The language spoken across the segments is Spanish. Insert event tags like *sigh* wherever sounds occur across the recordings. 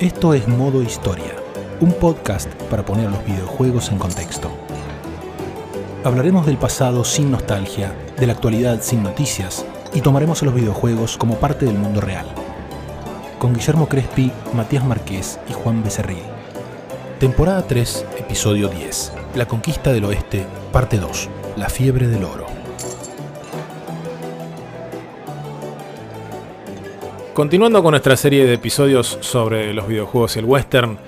Esto es Modo Historia, un podcast para poner los videojuegos en contexto. Hablaremos del pasado sin nostalgia, de la actualidad sin noticias y tomaremos a los videojuegos como parte del mundo real. Con Guillermo Crespi, Matías Marqués y Juan Becerril. Temporada 3, episodio 10. La conquista del oeste, parte 2. La fiebre del oro. Continuando con nuestra serie de episodios sobre los videojuegos y el western,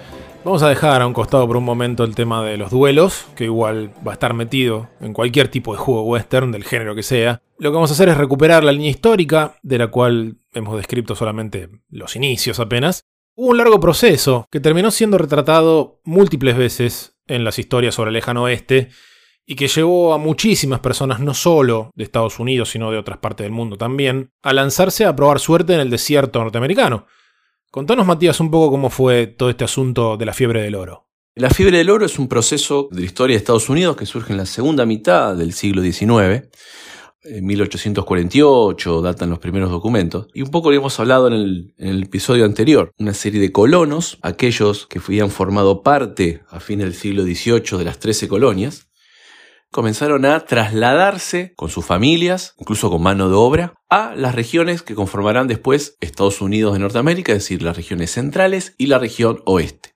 vamos a dejar a un costado por un momento el tema de los duelos, que igual va a estar metido en cualquier tipo de juego western, del género que sea. Lo que vamos a hacer es recuperar la línea histórica, de la cual hemos descrito solamente los inicios apenas. Hubo un largo proceso que terminó siendo retratado múltiples veces en las historias sobre el lejano oeste, y que llevó a muchísimas personas, no solo de Estados Unidos, sino de otras partes del mundo también, a lanzarse a probar suerte en el desierto norteamericano. Contanos, Matías, un poco cómo fue todo este asunto de la fiebre del oro. La fiebre del oro es un proceso de la historia de Estados Unidos que surge en la segunda mitad del siglo XIX. En 1848 datan los primeros documentos. Y un poco lo hemos hablado en el, episodio anterior. Una serie de colonos, aquellos que habían formado parte a fin del siglo XVIII de las 13 colonias, comenzaron a trasladarse con sus familias, incluso con mano de obra, a las regiones que conformarán después Estados Unidos de Norteamérica, es decir, las regiones centrales y la región oeste.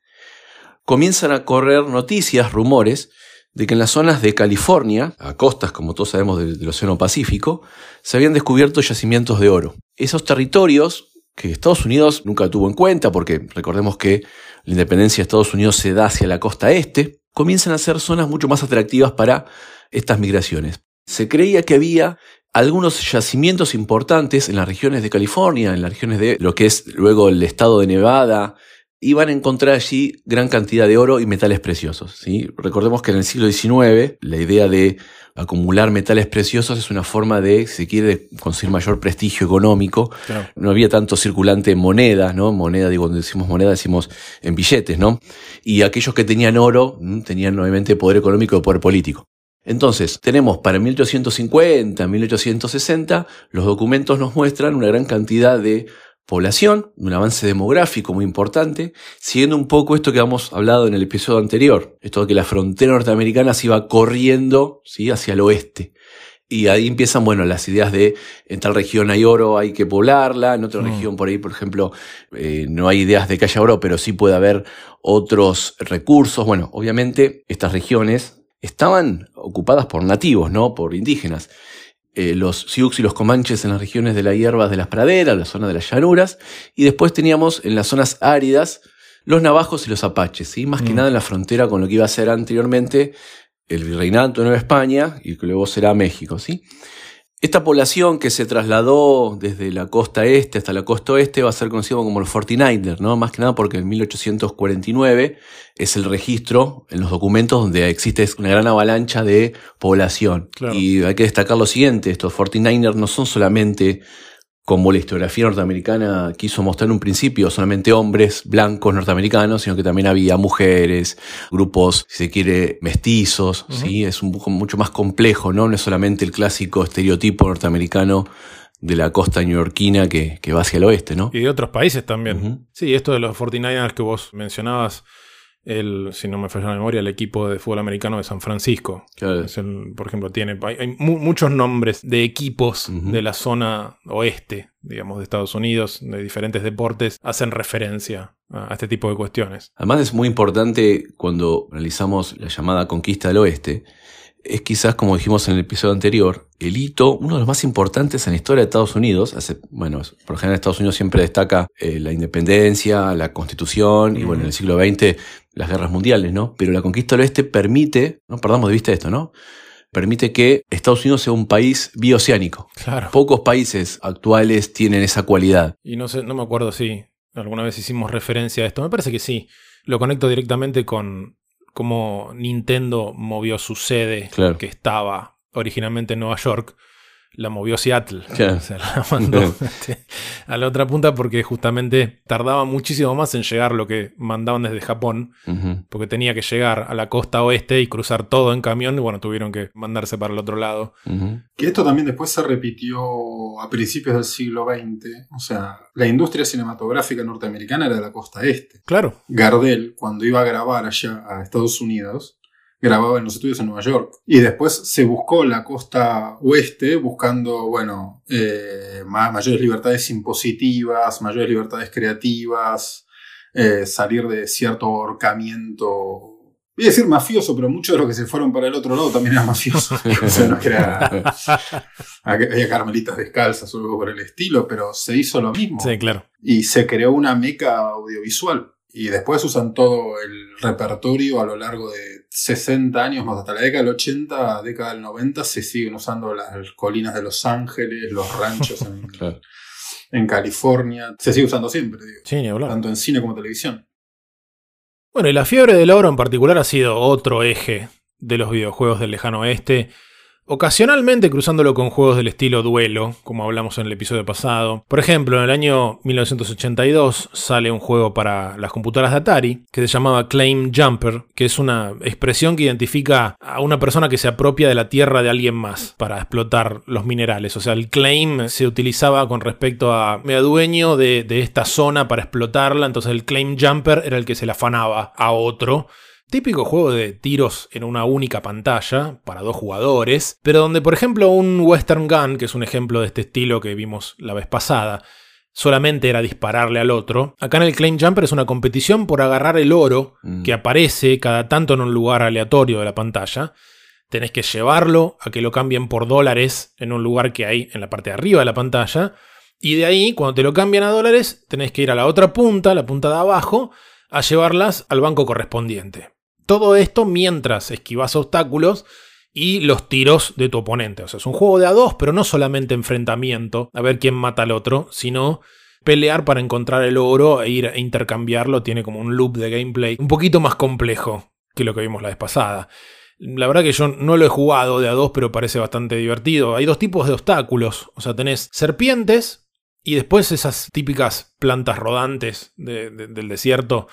Comienzan a correr noticias, rumores, de que en las zonas de California, a costas, como todos sabemos, del, del Océano Pacífico, se habían descubierto yacimientos de oro. Esos territorios que Estados Unidos nunca tuvo en cuenta, porque recordemos que la independencia de Estados Unidos se da hacia la costa este, comienzan a ser zonas mucho más atractivas para estas migraciones. Se creía que había algunos yacimientos importantes en las regiones de California, en las regiones de lo que es luego el estado de Nevada, iban a encontrar allí gran cantidad de oro y metales preciosos. ¿sí? Recordemos que en el siglo XIX la idea de acumular metales preciosos es una forma de, si se quiere, conseguir mayor prestigio económico. Claro. No había tanto circulante en moneda, ¿no? Moneda, digo, cuando decimos moneda decimos en billetes, ¿no? Y aquellos que tenían oro tenían obviamente poder económico y poder político. Entonces, tenemos para 1850, 1860, los documentos nos muestran una gran cantidad de población, un avance demográfico muy importante, siguiendo un poco esto que hemos hablado en el episodio anterior, esto de que la frontera norteamericana se iba corriendo ¿sí? hacia el oeste. Y ahí empiezan, bueno, las ideas de en tal región hay oro, hay que poblarla, en otra mm. región por ahí, por ejemplo, eh, no hay ideas de que haya oro, pero sí puede haber otros recursos. Bueno, obviamente estas regiones estaban ocupadas por nativos, ¿no? Por indígenas. Eh, los Sioux y los Comanches en las regiones de las hierbas de las praderas, la zona de las llanuras, y después teníamos en las zonas áridas los navajos y los apaches, ¿sí? más que Mm. nada en la frontera con lo que iba a ser anteriormente el virreinato de Nueva España y que luego será México. ¿sí? Esta población que se trasladó desde la costa este hasta la costa oeste va a ser conocido como los 49ers, ¿no? más que nada porque en 1849 es el registro en los documentos donde existe una gran avalancha de población. Claro. Y hay que destacar lo siguiente, estos 49ers no son solamente como la historiografía norteamericana quiso mostrar en un principio, solamente hombres blancos norteamericanos, sino que también había mujeres, grupos, si se quiere, mestizos. ¿sí? Es un poco mucho más complejo, ¿no? No es solamente el clásico estereotipo norteamericano de la costa neoyorquina que, que va hacia el oeste, ¿no? Y de otros países también. Ujú. Sí, esto de los 49ers que vos mencionabas, el, si no me falla la memoria, el equipo de fútbol americano de San Francisco. Claro. Es el- por ejemplo, tiene hay, hay mu- muchos nombres de equipos de la zona oeste, digamos, de Estados Unidos, de diferentes deportes, hacen referencia a, a este tipo de cuestiones. Además es muy importante cuando analizamos la llamada conquista del oeste, es quizás, como dijimos en el episodio anterior, el hito, uno de los más importantes en la historia de Estados Unidos. Hace, bueno, por lo general Estados Unidos siempre destaca eh, la independencia, la constitución y bueno, en el siglo XX las guerras mundiales, ¿no? Pero la conquista del oeste permite, no perdamos de vista esto, ¿no? Permite que Estados Unidos sea un país bioceánico. Claro. Pocos países actuales tienen esa cualidad. Y no sé, no me acuerdo si alguna vez hicimos referencia a esto. Me parece que sí. Lo conecto directamente con cómo Nintendo movió su sede, Claro. que estaba originalmente en Nueva York, la movió a Seattle. *laughs* O sea, la mandó este, a la otra punta porque justamente tardaba muchísimo más en llegar lo que mandaban desde Japón, porque tenía que llegar a la costa oeste y cruzar todo en camión y bueno, tuvieron que mandarse para el otro lado. Que esto también después se repitió a principios del siglo XX. O sea, la industria cinematográfica norteamericana era de la costa este. Claro, Gardel, cuando iba a grabar allá a Estados Unidos, grababa en los estudios en Nueva York. Y después se buscó la costa oeste buscando, bueno, eh, ma- mayores libertades impositivas, mayores libertades creativas, eh, salir de cierto ahorcamiento. Voy a decir mafioso, pero muchos de los que se fueron para el otro lado también eran mafiosos. *laughs* o sea, no era- había carmelitas descalzas o algo por el estilo, pero se hizo lo mismo sí, claro. y se creó una meca audiovisual. Y después usan todo el repertorio a lo largo de 60 años, más hasta la década del 80, década del 90, se siguen usando las colinas de Los Ángeles, los ranchos en, *laughs* Claro. en California. Se sigue usando siempre, digo, Sí, ni hablar. tanto en cine como televisión. Bueno, y la fiebre del oro en particular ha sido otro eje de los videojuegos del lejano oeste, ocasionalmente cruzándolo con juegos del estilo duelo, como hablamos en el episodio pasado. Por ejemplo, en el año 1982 sale un juego para las computadoras de Atari que se llamaba Claim Jumper, que es una expresión que identifica a una persona que se apropia de la tierra de alguien más para explotar los minerales. O sea, el claim se utilizaba con respecto a me adueño de, esta zona para explotarla, entonces el Claim Jumper era el que se la afanaba a otro. Típico juego de tiros en una única pantalla para dos jugadores, pero donde por ejemplo un Western Gun, que es un ejemplo de este estilo que vimos la vez pasada, solamente era dispararle al otro. Acá en el Claim Jumper es una competición por agarrar el oro Mm. que aparece cada tanto en un lugar aleatorio de la pantalla. Tenés que llevarlo a que lo cambien por dólares en un lugar que hay en la parte de arriba de la pantalla. Y de ahí, cuando te lo cambian a dólares, tenés que ir a la otra punta, la punta de abajo, a llevarlas al banco correspondiente. Todo esto mientras esquivas obstáculos y los tiros de tu oponente. O sea, es un juego de a dos, pero no solamente enfrentamiento, a ver quién mata al otro, sino pelear para encontrar el oro e ir a intercambiarlo. Tiene como un loop de gameplay un poquito más complejo que lo que vimos la vez pasada. La verdad que yo no lo he jugado de a dos, pero parece bastante divertido. Hay dos tipos de obstáculos. O sea, tenés serpientes y después esas típicas plantas rodantes de- de- del desierto.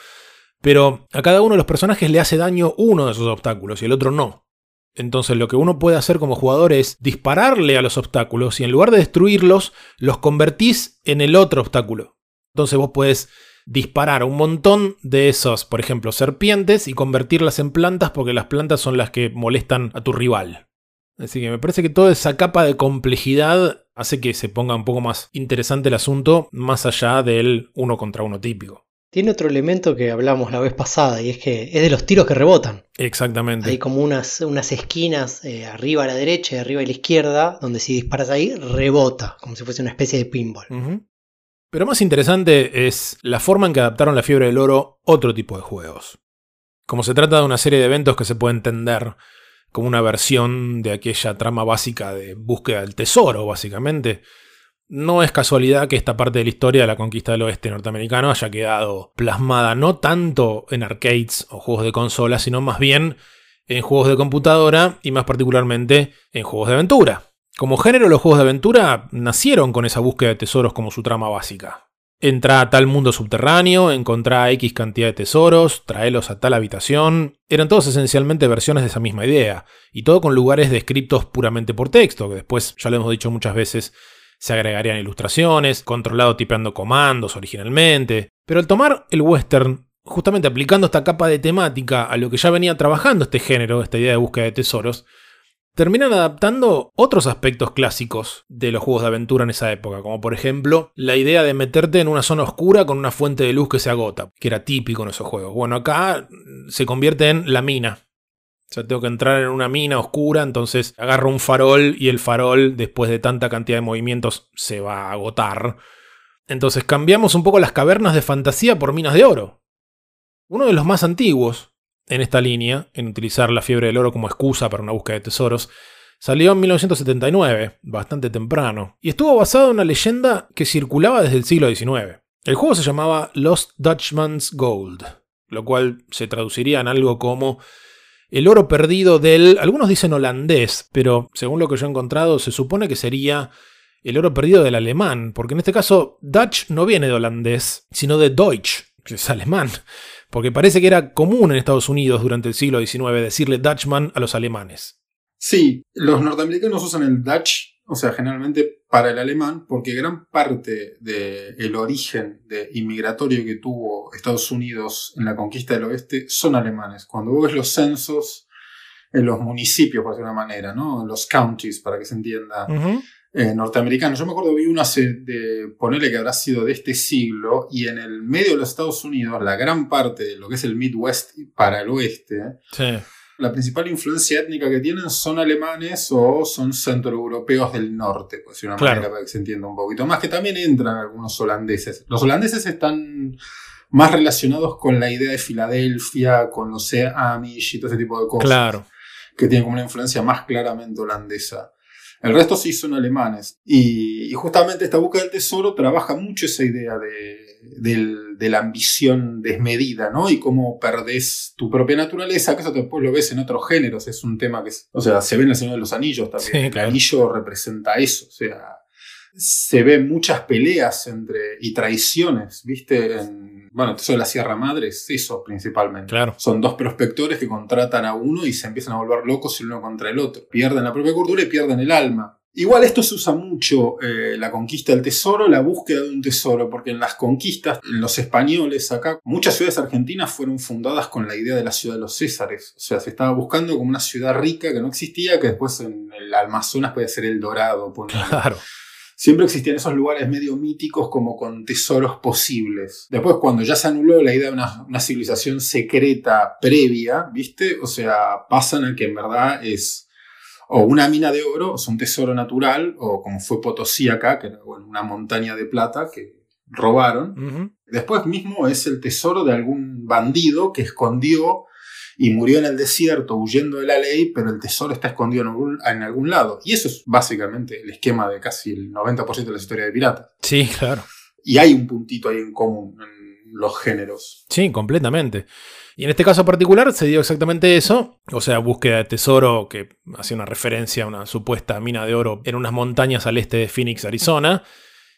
Pero a cada uno de los personajes le hace daño uno de esos obstáculos y el otro no. Entonces lo que uno puede hacer como jugador es dispararle a los obstáculos y en lugar de destruirlos, los convertís en el otro obstáculo. Entonces vos podés disparar un montón de esos, por ejemplo, serpientes y convertirlas en plantas porque las plantas son las que molestan a tu rival. Así que me parece que toda esa capa de complejidad hace que se ponga un poco más interesante el asunto, más allá del uno contra uno típico. Tiene otro elemento que hablamos la vez pasada y es que es de los tiros que rebotan. Exactamente. Hay como unas, unas esquinas eh, arriba a la derecha y arriba a la izquierda donde si disparas ahí rebota, como si fuese una especie de pinball. Pero más interesante es la forma en que adaptaron la fiebre del oro otro tipo de juegos. Como se trata de una serie de eventos que se puede entender como una versión de aquella trama básica de búsqueda del tesoro, básicamente, no es casualidad que esta parte de la historia de la conquista del oeste norteamericano haya quedado plasmada no tanto en arcades o juegos de consola, sino más bien en juegos de computadora y más particularmente en juegos de aventura. Como género, los juegos de aventura nacieron con esa búsqueda de tesoros como su trama básica. Entra a tal mundo subterráneo, encontrá X cantidad de tesoros, traelos a tal habitación. Eran todos esencialmente versiones de esa misma idea, y todo con lugares descritos puramente por texto, que después, ya lo hemos dicho muchas veces, se agregarían ilustraciones, controlado tipeando comandos originalmente. Pero al tomar el western, justamente aplicando esta capa de temática a lo que ya venía trabajando este género, esta idea de búsqueda de tesoros, terminan adaptando otros aspectos clásicos de los juegos de aventura en esa época, como por ejemplo la idea de meterte en una zona oscura con una fuente de luz que se agota, que era típico en esos juegos. Bueno, acá se convierte en la mina. O tengo que entrar en una mina oscura, entonces agarro un farol y el farol, después de tanta cantidad de movimientos, se va a agotar. Entonces cambiamos un poco las cavernas de fantasía por minas de oro. Uno de los más antiguos en esta línea, en utilizar la fiebre del oro como excusa para una búsqueda de tesoros, salió en 1979, bastante temprano, y estuvo basado en una leyenda que circulaba desde el siglo XIX. El juego se llamaba Lost Dutchman's Gold, lo cual se traduciría en algo como el oro perdido del, algunos dicen holandés, pero según lo que yo he encontrado se supone que sería el oro perdido del alemán, porque en este caso Dutch no viene de holandés, sino de Deutsch, que es alemán, porque parece que era común en Estados Unidos durante el siglo XIX decirle Dutchman a los alemanes. Sí, los norteamericanos usan el Dutch, o sea, generalmente para el alemán, porque gran parte del origen de inmigratorio que tuvo Estados Unidos en la conquista del oeste son alemanes. Cuando vos ves los censos en los municipios, por decirlo de una manera, ¿no? Los counties, para que se entienda. Eh, norteamericanos. Yo me acuerdo vi uno hace de ponerle que habrá sido de este siglo y en el medio de los Estados Unidos, la gran parte de lo que es el Midwest para el oeste, la principal influencia étnica que tienen son alemanes o son centroeuropeos del norte, por decir una manera para que se entienda un poquito más, que también entran algunos holandeses. Los holandeses están más relacionados con la idea de Filadelfia, con los Amish y todo ese tipo de cosas. Claro. Que tienen como una influencia más claramente holandesa. El resto sí son alemanes. Y, justamente esta búsqueda del tesoro trabaja mucho esa idea de, la ambición desmedida, ¿no? Y cómo perdés tu propia naturaleza, que eso después lo ves en otros géneros. Es un tema que, o sea, se ve en el Señor de los Anillos también. El anillo representa eso, o sea, se ven muchas peleas entre y traiciones, ¿viste? En, bueno, eso de la Sierra Madre es eso principalmente. Claro. Son dos prospectores que contratan a uno y se empiezan a volver locos el uno contra el otro. Pierden la propia cultura y pierden el alma. Igual esto se usa mucho, eh, la conquista del tesoro, la búsqueda de un tesoro, porque en las conquistas, los españoles acá, muchas ciudades argentinas fueron fundadas con la idea de la ciudad de los Césares. O sea, se estaba buscando como una ciudad rica que no existía, que después en el Amazonas puede ser el Dorado. Claro siempre existían esos lugares medio míticos como con tesoros posibles. Después, cuando ya se anuló la idea de una, civilización secreta previa, ¿viste? O sea, pasan a que en verdad es o una mina de oro, o un tesoro natural, o como fue Potosí acá, que era una montaña de plata que robaron. Después mismo es el tesoro de algún bandido que escondió y murió en el desierto huyendo de la ley, pero el tesoro está escondido en algún, lado. Y eso es básicamente el esquema de casi el 90% de la historia de piratas. Sí, claro. Y hay un puntito ahí en común en los géneros. Sí, completamente. Y en este caso particular se dio exactamente eso, o sea, búsqueda de tesoro que hacía una referencia a una supuesta mina de oro en unas montañas al este de Phoenix, Arizona,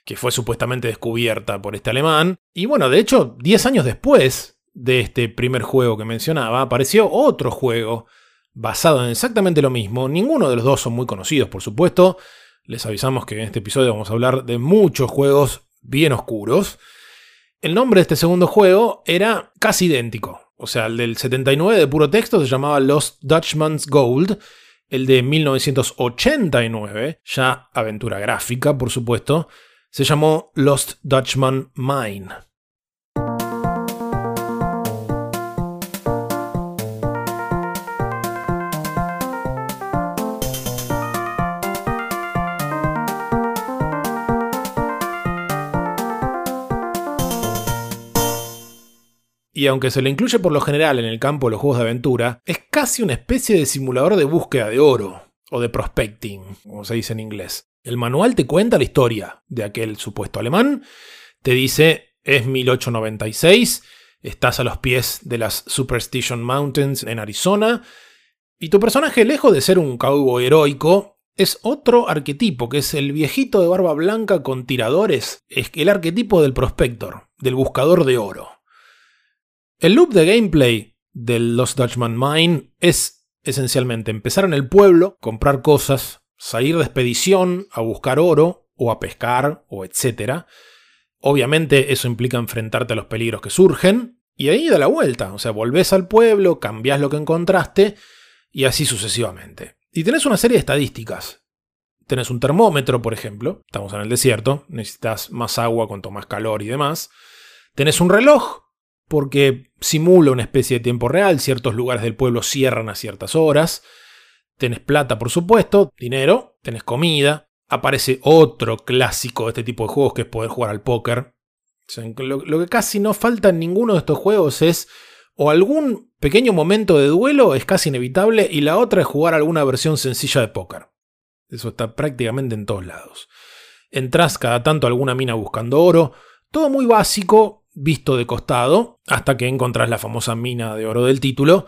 que fue supuestamente descubierta por este alemán. Y bueno, de hecho, 10 años después, de este primer juego que mencionaba, apareció otro juego basado en exactamente lo mismo. Ninguno de los dos son muy conocidos, por supuesto. Les avisamos que en este episodio vamos a hablar de muchos juegos bien oscuros. El nombre de este segundo juego era casi idéntico. O sea, el del 79 de puro texto se llamaba Lost Dutchman's Gold. El de 1989, ya aventura gráfica, por supuesto, se llamó Lost Dutchman Mine. Y aunque se lo incluye por lo general en el campo de los juegos de aventura, es casi una especie de simulador de búsqueda de oro, o de prospecting, como se dice en inglés. El manual te cuenta la historia de aquel supuesto alemán, te dice es 1896, estás a los pies de las Superstition Mountains en Arizona, y tu personaje, lejos de ser un cowboy heroico, es otro arquetipo, que es el viejito de barba blanca con tiradores, es el arquetipo del prospector, del buscador de oro. El loop de gameplay del Lost Dutchman Mine es esencialmente empezar en el pueblo, comprar cosas, salir de expedición a buscar oro o a pescar o etc. Obviamente eso implica enfrentarte a los peligros que surgen y ahí da la vuelta, o sea, volvés al pueblo, cambias lo que encontraste y así sucesivamente. Y tenés una serie de estadísticas. Tenés un termómetro, por ejemplo, estamos en el desierto, necesitas más agua cuanto más calor y demás. Tenés un reloj porque simula una especie de tiempo real, ciertos lugares del pueblo cierran a ciertas horas, tenés plata por supuesto, dinero, tenés comida, aparece otro clásico de este tipo de juegos que es poder jugar al póker. lo, que casi no falta en ninguno de estos juegos es o algún pequeño momento de duelo es casi inevitable y la otra es jugar alguna versión sencilla de póker. Eso está prácticamente en todos lados. Entrás cada tanto a alguna mina buscando oro, todo muy básico, visto de costado, hasta que encontrás la famosa mina de oro del título,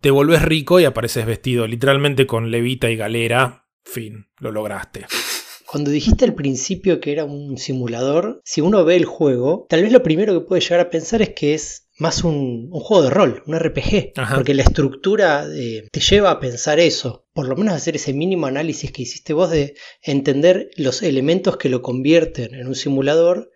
te volvés rico y apareces vestido literalmente con levita y galera. Fin, lo lograste. Cuando dijiste al principio que era un simulador, si uno ve el juego, tal vez lo primero que puede llegar a pensar es que es más un, un juego de rol, un RPG, Ajá. porque la estructura eh, te lleva a pensar eso, por lo menos hacer ese mínimo análisis que hiciste vos de entender los elementos que lo convierten en un simulador.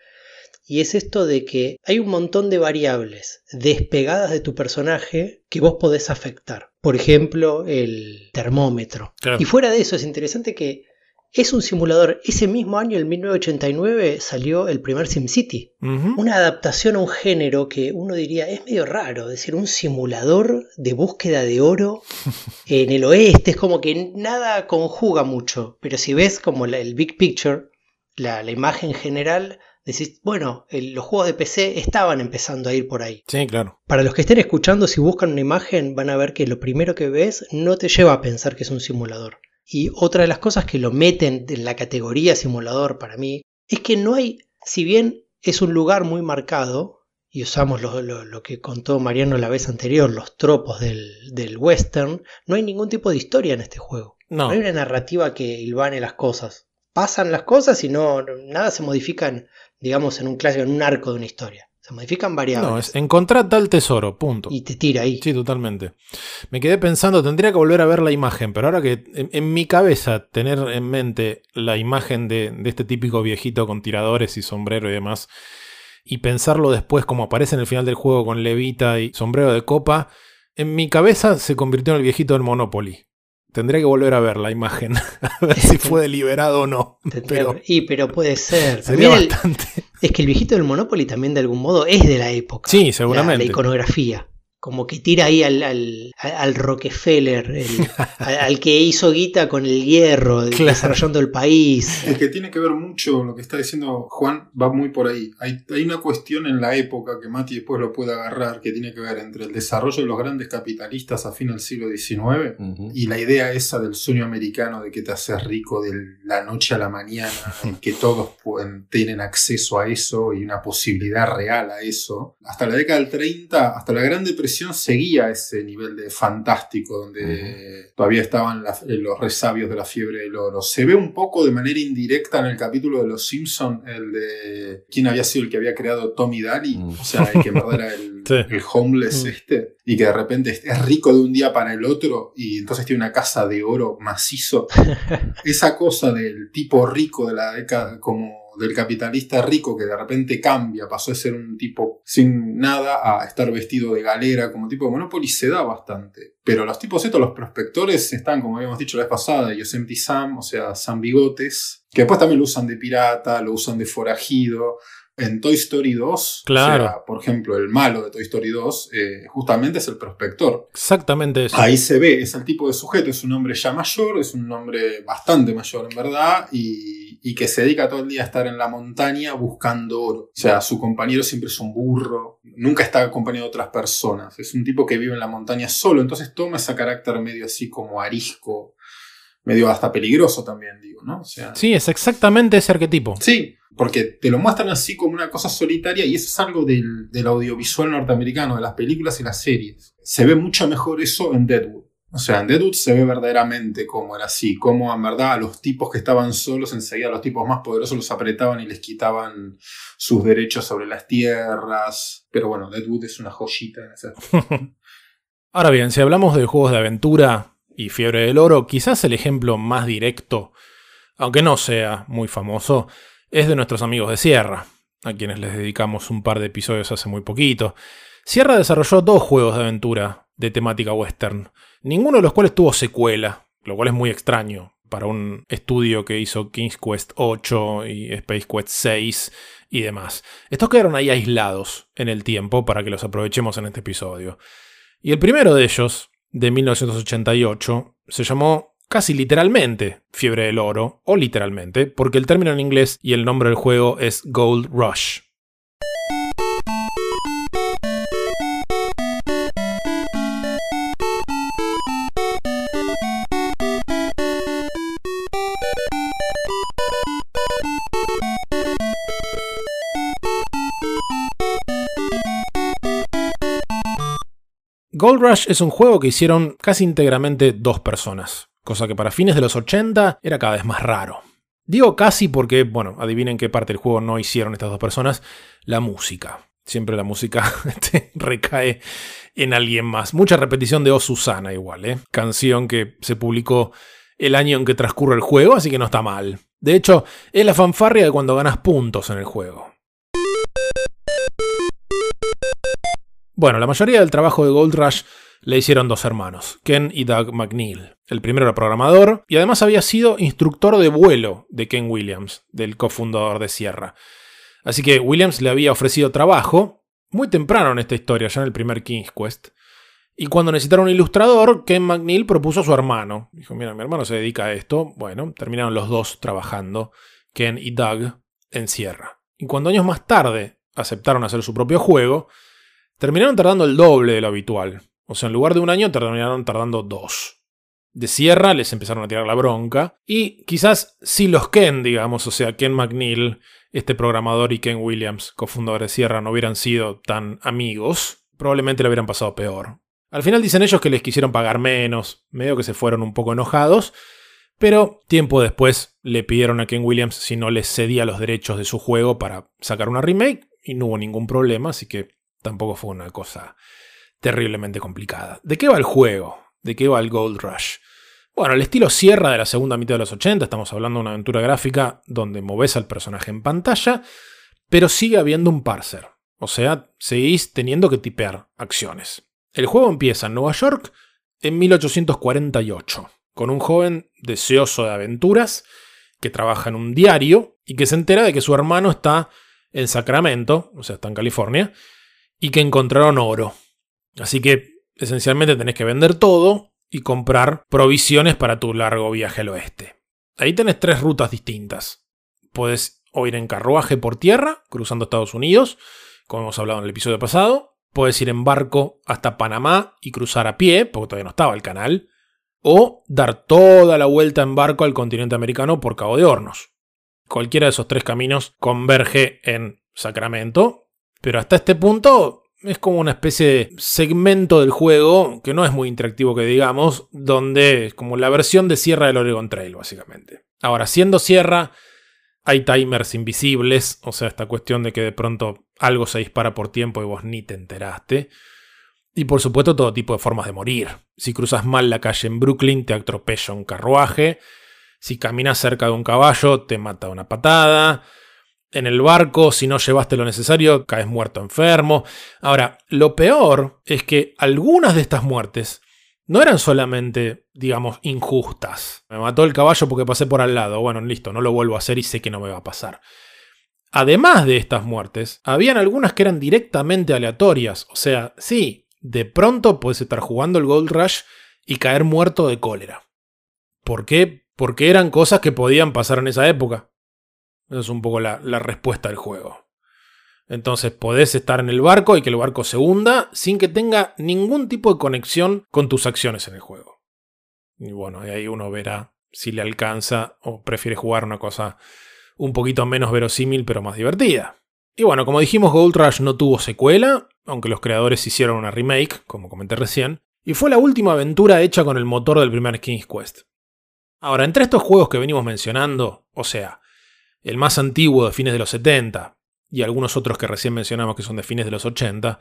Y es esto de que hay un montón de variables despegadas de tu personaje que vos podés afectar. Por ejemplo, el termómetro. Claro. Y fuera de eso, es interesante que es un simulador. Ese mismo año, en 1989, salió el primer SimCity. Una adaptación a un género que uno diría es medio raro, es decir, un simulador de búsqueda de oro *laughs* en el oeste, es como que nada conjuga mucho, pero si ves como la- el big picture, la, la imagen general, decís, bueno, el- los juegos de PC estaban empezando a ir por ahí. Sí, claro. Para los que estén escuchando, si buscan una imagen, van a ver que lo primero que ves no te lleva a pensar que es un simulador. Y otra de las cosas que lo meten en la categoría simulador para mí es que no hay, si bien es un lugar muy marcado, y usamos lo, lo- lo que contó Mariano la vez anterior, los tropos del, del western, no hay ningún tipo de historia en este juego. No. No hay una narrativa que hilvane las cosas. Pasan las cosas y no nada se modifica, en, digamos, en un clásico, en un arco de una historia. Se modifican variables. No, es encontrar tal tesoro, punto. Y te tira ahí. Sí, totalmente. Me quedé pensando, tendría que volver a ver la imagen, pero ahora que en, en mi cabeza tener en mente la imagen de, de este típico viejito con tiradores y sombrero y demás, y pensarlo después como aparece en el final del juego con levita y sombrero de copa, en mi cabeza se convirtió en el viejito del Monopoly. Tendría que volver a ver la imagen, *laughs* a ver si fue deliberado o no. Pero y pero puede ser. sería el- bastante. es que el viejito del Monopoly también de algún modo es de la época. Sí, La- seguramente. La, iconografía. Como que tira ahí al, al, al Rockefeller, el- *laughs* al, al que hizo guita con el hierro, Claro. desarrollando el país. Es que tiene que ver mucho lo que está diciendo Juan, va muy por ahí. Hay, hay una cuestión en la época que Mati después lo puede agarrar, que tiene que ver entre el desarrollo de los grandes capitalistas a fin del siglo XIX Ujú. y la idea esa del sueño americano de que te haces rico de la noche a la mañana y que todos pueden, tienen acceso a eso y una posibilidad real a eso. Hasta la década del 30, hasta la Gran Depresión seguía ese nivel de fantástico donde todavía estaban la- los resabios de la fiebre del oro. Se ve un poco de manera indirecta en el capítulo de Los Simpson el de quién había sido el que había creado Tommy Daly, Mm. o sea, el que *laughs* era el, Sí. el homeless Mm. este, y que de repente es- es rico de un día para el otro y entonces tiene una casa de oro macizo. *laughs* Esa cosa del tipo rico de la década, como del capitalista rico que de repente cambia, pasó de ser un tipo sin nada a estar vestido de galera como tipo de Monopoly, se da bastante. Pero los tipos estos, los prospectores, están, como habíamos dicho la vez pasada, Yosemite Sam, o sea, Sam Bigotes, que después también lo usan de pirata, lo usan de forajido. En Toy Story 2, Claro. o sea, por ejemplo, el malo de Toy Story 2, eh, justamente es el prospector. Exactamente eso. Ahí se ve, es el tipo de sujeto, es un hombre ya mayor, es un hombre bastante mayor en verdad, y, y que se dedica todo el día a estar en la montaña buscando oro. O sea, su compañero siempre es un burro, nunca está acompañado de otras personas, es un tipo que vive en la montaña solo, entonces toma ese carácter medio así como arisco, medio hasta peligroso también, digo, ¿no? O sea, Sí, es exactamente ese arquetipo. Sí, porque te lo muestran así como una cosa solitaria y eso es algo del, del audiovisual norteamericano, de las películas y las series. Se ve mucho mejor eso en Deadwood. O sea, en Deadwood se ve verdaderamente cómo era así, cómo en verdad a los tipos que estaban solos, enseguida los tipos más poderosos los apretaban y les quitaban sus derechos sobre las tierras. Pero bueno, Deadwood es una joyita en. *laughs* Ahora bien, si hablamos de juegos de aventura y fiebre del oro, quizás el ejemplo más directo, aunque no sea muy famoso, es de nuestros amigos de Sierra, a quienes les dedicamos un par de episodios hace muy poquito. Sierra desarrolló dos juegos de aventura de temática western, ninguno de los cuales tuvo secuela, lo cual es muy extraño para un estudio que hizo King's Quest 8 y Space Quest 6 y demás. Estos quedaron ahí aislados en el tiempo para que los aprovechemos en este episodio. Y el primero de ellos, de 1988, se llamó casi literalmente Fiebre del Oro, o literalmente, porque el término en inglés y el nombre del juego es Gold Rush. Gold Rush es un juego que hicieron casi íntegramente dos personas, cosa que para fines de los 80 era cada vez más raro. Digo casi porque, bueno, adivinen qué parte del juego no hicieron estas dos personas, la música. Siempre la música *laughs* este, recae en alguien más. Mucha repetición de O Susana igual, ¿eh? Canción que se publicó el año en que transcurre el juego, así que no está mal. De hecho, es la fanfarria de cuando ganas puntos en el juego. Bueno, la mayoría del trabajo de Gold Rush le hicieron dos hermanos, Ken y Doug McNeil. El primero era programador y además había sido instructor de vuelo de Ken Williams, del cofundador de Sierra. Así que Williams le había ofrecido trabajo muy temprano en esta historia, ya en el primer King's Quest. Y cuando necesitaron un ilustrador, Ken McNeil propuso a su hermano. Dijo, mira, mi hermano se dedica a esto. Bueno, terminaron los dos trabajando, Ken y Doug, en Sierra. Y cuando años más tarde aceptaron hacer su propio juego, terminaron tardando el doble de lo habitual. O sea, en lugar de un año, terminaron tardando dos. De Sierra les empezaron a tirar la bronca. Y quizás si los Ken, digamos, o sea, Ken McNeil, este programador, y Ken Williams, cofundador de Sierra, no hubieran sido tan amigos, probablemente lo hubieran pasado peor. Al final dicen ellos que les quisieron pagar menos, medio que se fueron un poco enojados, pero tiempo después le pidieron a Ken Williams si no les cedía los derechos de su juego para sacar una remake y no hubo ningún problema, así que tampoco fue una cosa terriblemente complicada. ¿De qué va el juego? ¿De qué va el Gold Rush? Bueno, el estilo Sierra de la segunda mitad de los 80, estamos hablando de una aventura gráfica donde moves al personaje en pantalla, pero sigue habiendo un parser. O sea, seguís teniendo que tipear acciones. El juego empieza en Nueva York en 1848, con un joven deseoso de aventuras que trabaja en un diario y que se entera de que su hermano está en Sacramento, o sea, está en California, y que encontraron oro. Así que esencialmente tenés que vender todo y comprar provisiones para tu largo viaje al oeste. Ahí tenés tres rutas distintas. Puedes o ir en carruaje por tierra, cruzando Estados Unidos, como hemos hablado en el episodio pasado, Puedes ir en barco hasta Panamá y cruzar a pie, porque todavía no estaba el canal. O dar toda la vuelta en barco al continente americano por Cabo de Hornos. Cualquiera de esos tres caminos converge en Sacramento. Pero hasta este punto es como una especie de segmento del juego que no es muy interactivo que digamos, donde es como la versión de Sierra del Oregon Trail, básicamente. Ahora, siendo Sierra, hay timers invisibles, o sea, esta cuestión de que de pronto algo se dispara por tiempo y vos ni te enteraste. Y por supuesto todo tipo de formas de morir. Si cruzas mal la calle en Brooklyn te atropella un carruaje. Si caminas cerca de un caballo te mata una patada. En el barco, si no llevaste lo necesario, caes muerto enfermo. Ahora, lo peor es que algunas de estas muertes no eran solamente, digamos, injustas. Me mató el caballo porque pasé por al lado. Bueno, listo, no lo vuelvo a hacer y sé que no me va a pasar. Además de estas muertes, habían algunas que eran directamente aleatorias. O sea, sí, de pronto puedes estar jugando el Gold Rush y caer muerto de cólera. ¿Por qué? Porque eran cosas que podían pasar en esa época. Esa es un poco la, la respuesta del juego. Entonces podés estar en el barco y que el barco se hunda sin que tenga ningún tipo de conexión con tus acciones en el juego. Y bueno, ahí uno verá si le alcanza o prefiere jugar una cosa un poquito menos verosímil pero más divertida. Y bueno, como dijimos, Gold Rush no tuvo secuela, aunque los creadores hicieron una remake, como comenté recién, y fue la última aventura hecha con el motor del primer King's Quest. Ahora, entre estos juegos que venimos mencionando, o sea, el más antiguo de fines de los 70, y algunos otros que recién mencionamos que son de fines de los 80,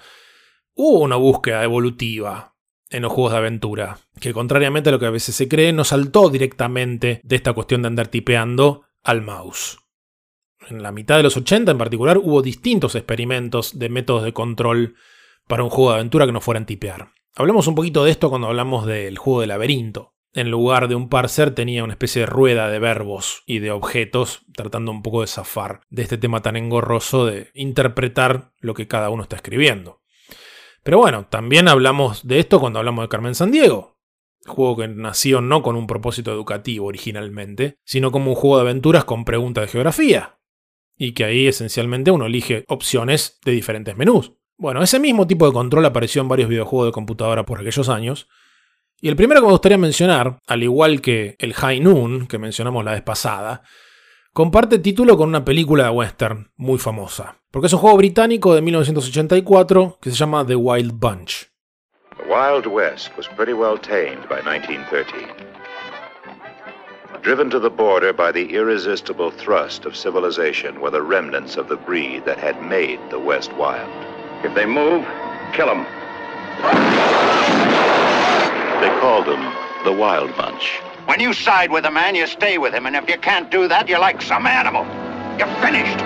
hubo una búsqueda evolutiva en los juegos de aventura, que contrariamente a lo que a veces se cree, no saltó directamente de esta cuestión de andar tipeando al mouse. En la mitad de los 80 en particular hubo distintos experimentos de métodos de control para un juego de aventura que no fueran tipear. Hablamos un poquito de esto cuando hablamos del juego de laberinto, en lugar de un parser tenía una especie de rueda de verbos y de objetos, tratando un poco de zafar de este tema tan engorroso de interpretar lo que cada uno está escribiendo. Pero bueno, también hablamos de esto cuando hablamos de Carmen Sandiego, juego que nació no con un propósito educativo originalmente, sino como un juego de aventuras con preguntas de geografía, y que ahí esencialmente uno elige opciones de diferentes menús. Bueno, ese mismo tipo de control apareció en varios videojuegos de computadora por aquellos años, y el primero que me gustaría mencionar, al igual que el High Noon, que mencionamos la vez pasada, comparte título con una película de western muy famosa, porque es un juego británico de 1984 que se llama The Wild Bunch. The Wild West was pretty well tamed by 1913. driven to the border by the irresistible thrust of civilization were the remnants of the breed that had made the West wild. If they move, kill them. They called them the Wild Bunch. When you side with a man, you stay with him, and if you can't do that, you're like some animal. You're finished.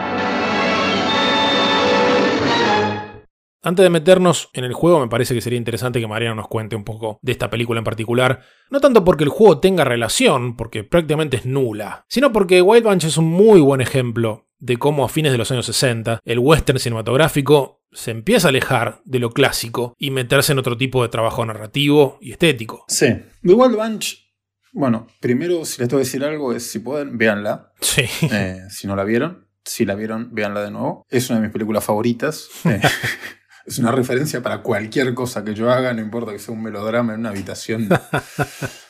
Antes de meternos en el juego, me parece que sería interesante que Mariano nos cuente un poco de esta película en particular. No tanto porque el juego tenga relación, porque prácticamente es nula, sino porque Wild Bunch es un muy buen ejemplo de cómo a fines de los años 60 el western cinematográfico se empieza a alejar de lo clásico y meterse en otro tipo de trabajo narrativo y estético. Sí. The Wild Bunch, bueno, primero, si les tengo que decir algo, es si pueden, véanla. Sí. Eh, si no la vieron, si la vieron, véanla de nuevo. Es una de mis películas favoritas. Eh, *laughs* es una referencia para cualquier cosa que yo haga, no importa que sea un melodrama en una habitación.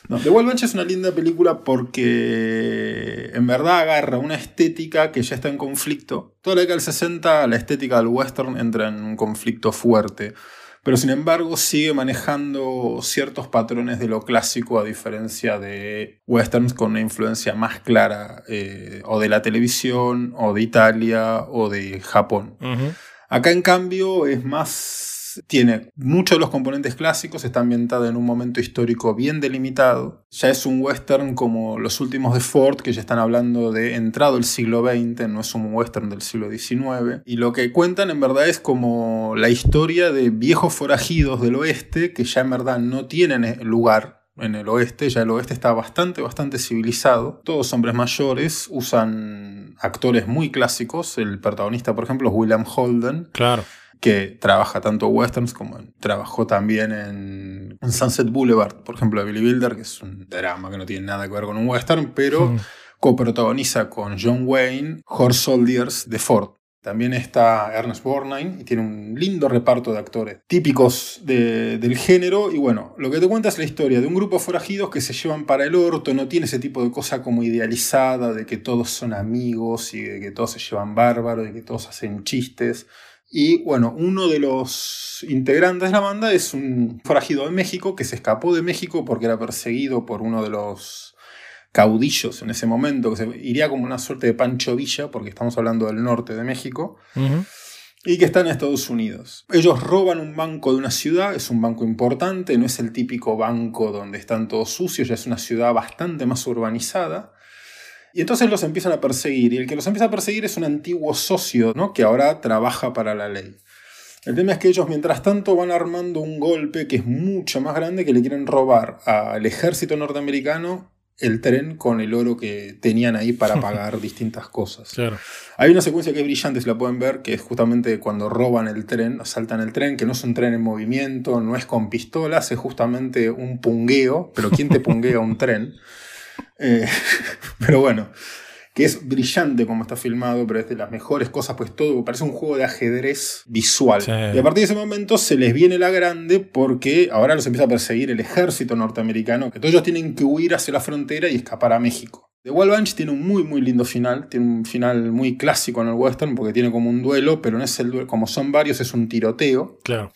No, The Wild Bunch es una linda película porque en verdad agarra una estética que ya está en conflicto. Toda la década del 60 la estética del western entra en un conflicto fuerte. Pero sin embargo sigue manejando ciertos patrones de lo clásico a diferencia de westerns con una influencia más clara eh, o de la televisión o de Italia o de Japón. Ujú. Acá en cambio es más... Tiene muchos de los componentes clásicos, está ambientada en un momento histórico bien delimitado. Ya es un western como los últimos de Ford, que ya están hablando de entrado el siglo XX, no es un western del siglo XIX. Y lo que cuentan en verdad es como la historia de viejos forajidos del oeste que ya en verdad no tienen lugar en el oeste, ya el oeste está bastante, bastante civilizado. Todos hombres mayores, usan actores muy clásicos. El protagonista, por ejemplo, es William Holden, Claro. que trabaja tanto westerns como en- trabajó también en, en Sunset Boulevard, por ejemplo, de Billy Wilder, que es un drama que no tiene nada que ver con un western, pero Mm. coprotagoniza con John Wayne Horse Soldiers de Ford. También está Ernest Borgnine y tiene un lindo reparto de actores típicos de- del género. Y bueno, lo que te cuenta es la historia de un grupo de forajidos que se llevan para el orto, no tiene ese tipo de cosa como idealizada, de que todos son amigos y de que todos se llevan bárbaros, de que todos hacen chistes. Y bueno, uno de los integrantes de la banda es un forajido de México que se escapó de México porque era perseguido por uno de los caudillos en ese momento, que se, iría como una suerte de Pancho Villa, porque estamos hablando del norte de México, y que está en Estados Unidos. Ellos roban un banco de una ciudad, es un banco importante, no es el típico banco donde están todos sucios, ya es una ciudad bastante más urbanizada. Y entonces los empiezan a perseguir, y el que los empieza a perseguir es un antiguo socio, ¿no? que ahora trabaja para la ley. El tema es que ellos mientras tanto van armando un golpe que es mucho más grande que le quieren robar al ejército norteamericano el tren con el oro que tenían ahí para *laughs* pagar distintas cosas. Claro. Hay una secuencia que es brillante, si la pueden ver, que es justamente cuando roban el tren, asaltan el tren, que no es un tren en movimiento, no es con pistolas, es justamente un pungueo, pero ¿quién te *laughs* punguea un tren? Eh, *laughs* pero bueno, que es brillante como está filmado, pero es de las mejores cosas, pues todo parece un juego de ajedrez visual. Sí. Y a partir de ese momento se les viene la grande porque ahora los empieza a perseguir el ejército norteamericano, que todos ellos tienen que huir hacia la frontera y escapar a México. The Wild Bunch tiene un muy muy lindo final, tiene un final muy clásico en el western porque tiene como un duelo, pero no es el duelo, como son varios es un tiroteo. Claro.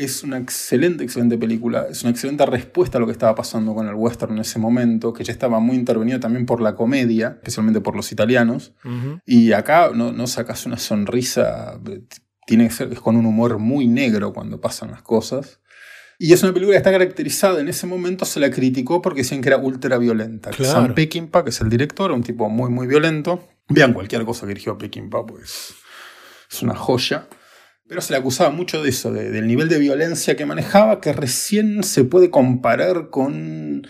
Es una excelente, excelente película. Es una excelente respuesta a lo que estaba pasando con el western en ese momento, que ya estaba muy intervenido también por la comedia, especialmente por los italianos. Ujú. Y acá no, no sacas una sonrisa, tiene que ser es con un humor muy negro cuando pasan las cosas. Y es una película que está caracterizada, en ese momento se la criticó porque decían que era ultra violenta. Claro. Sam Peckinpah, que es el director, un tipo muy, muy violento. Vean cualquier cosa que dirigió Peckinpah, pues es una joya. Pero se le acusaba mucho de eso, de- del nivel de violencia que manejaba, que recién se puede comparar con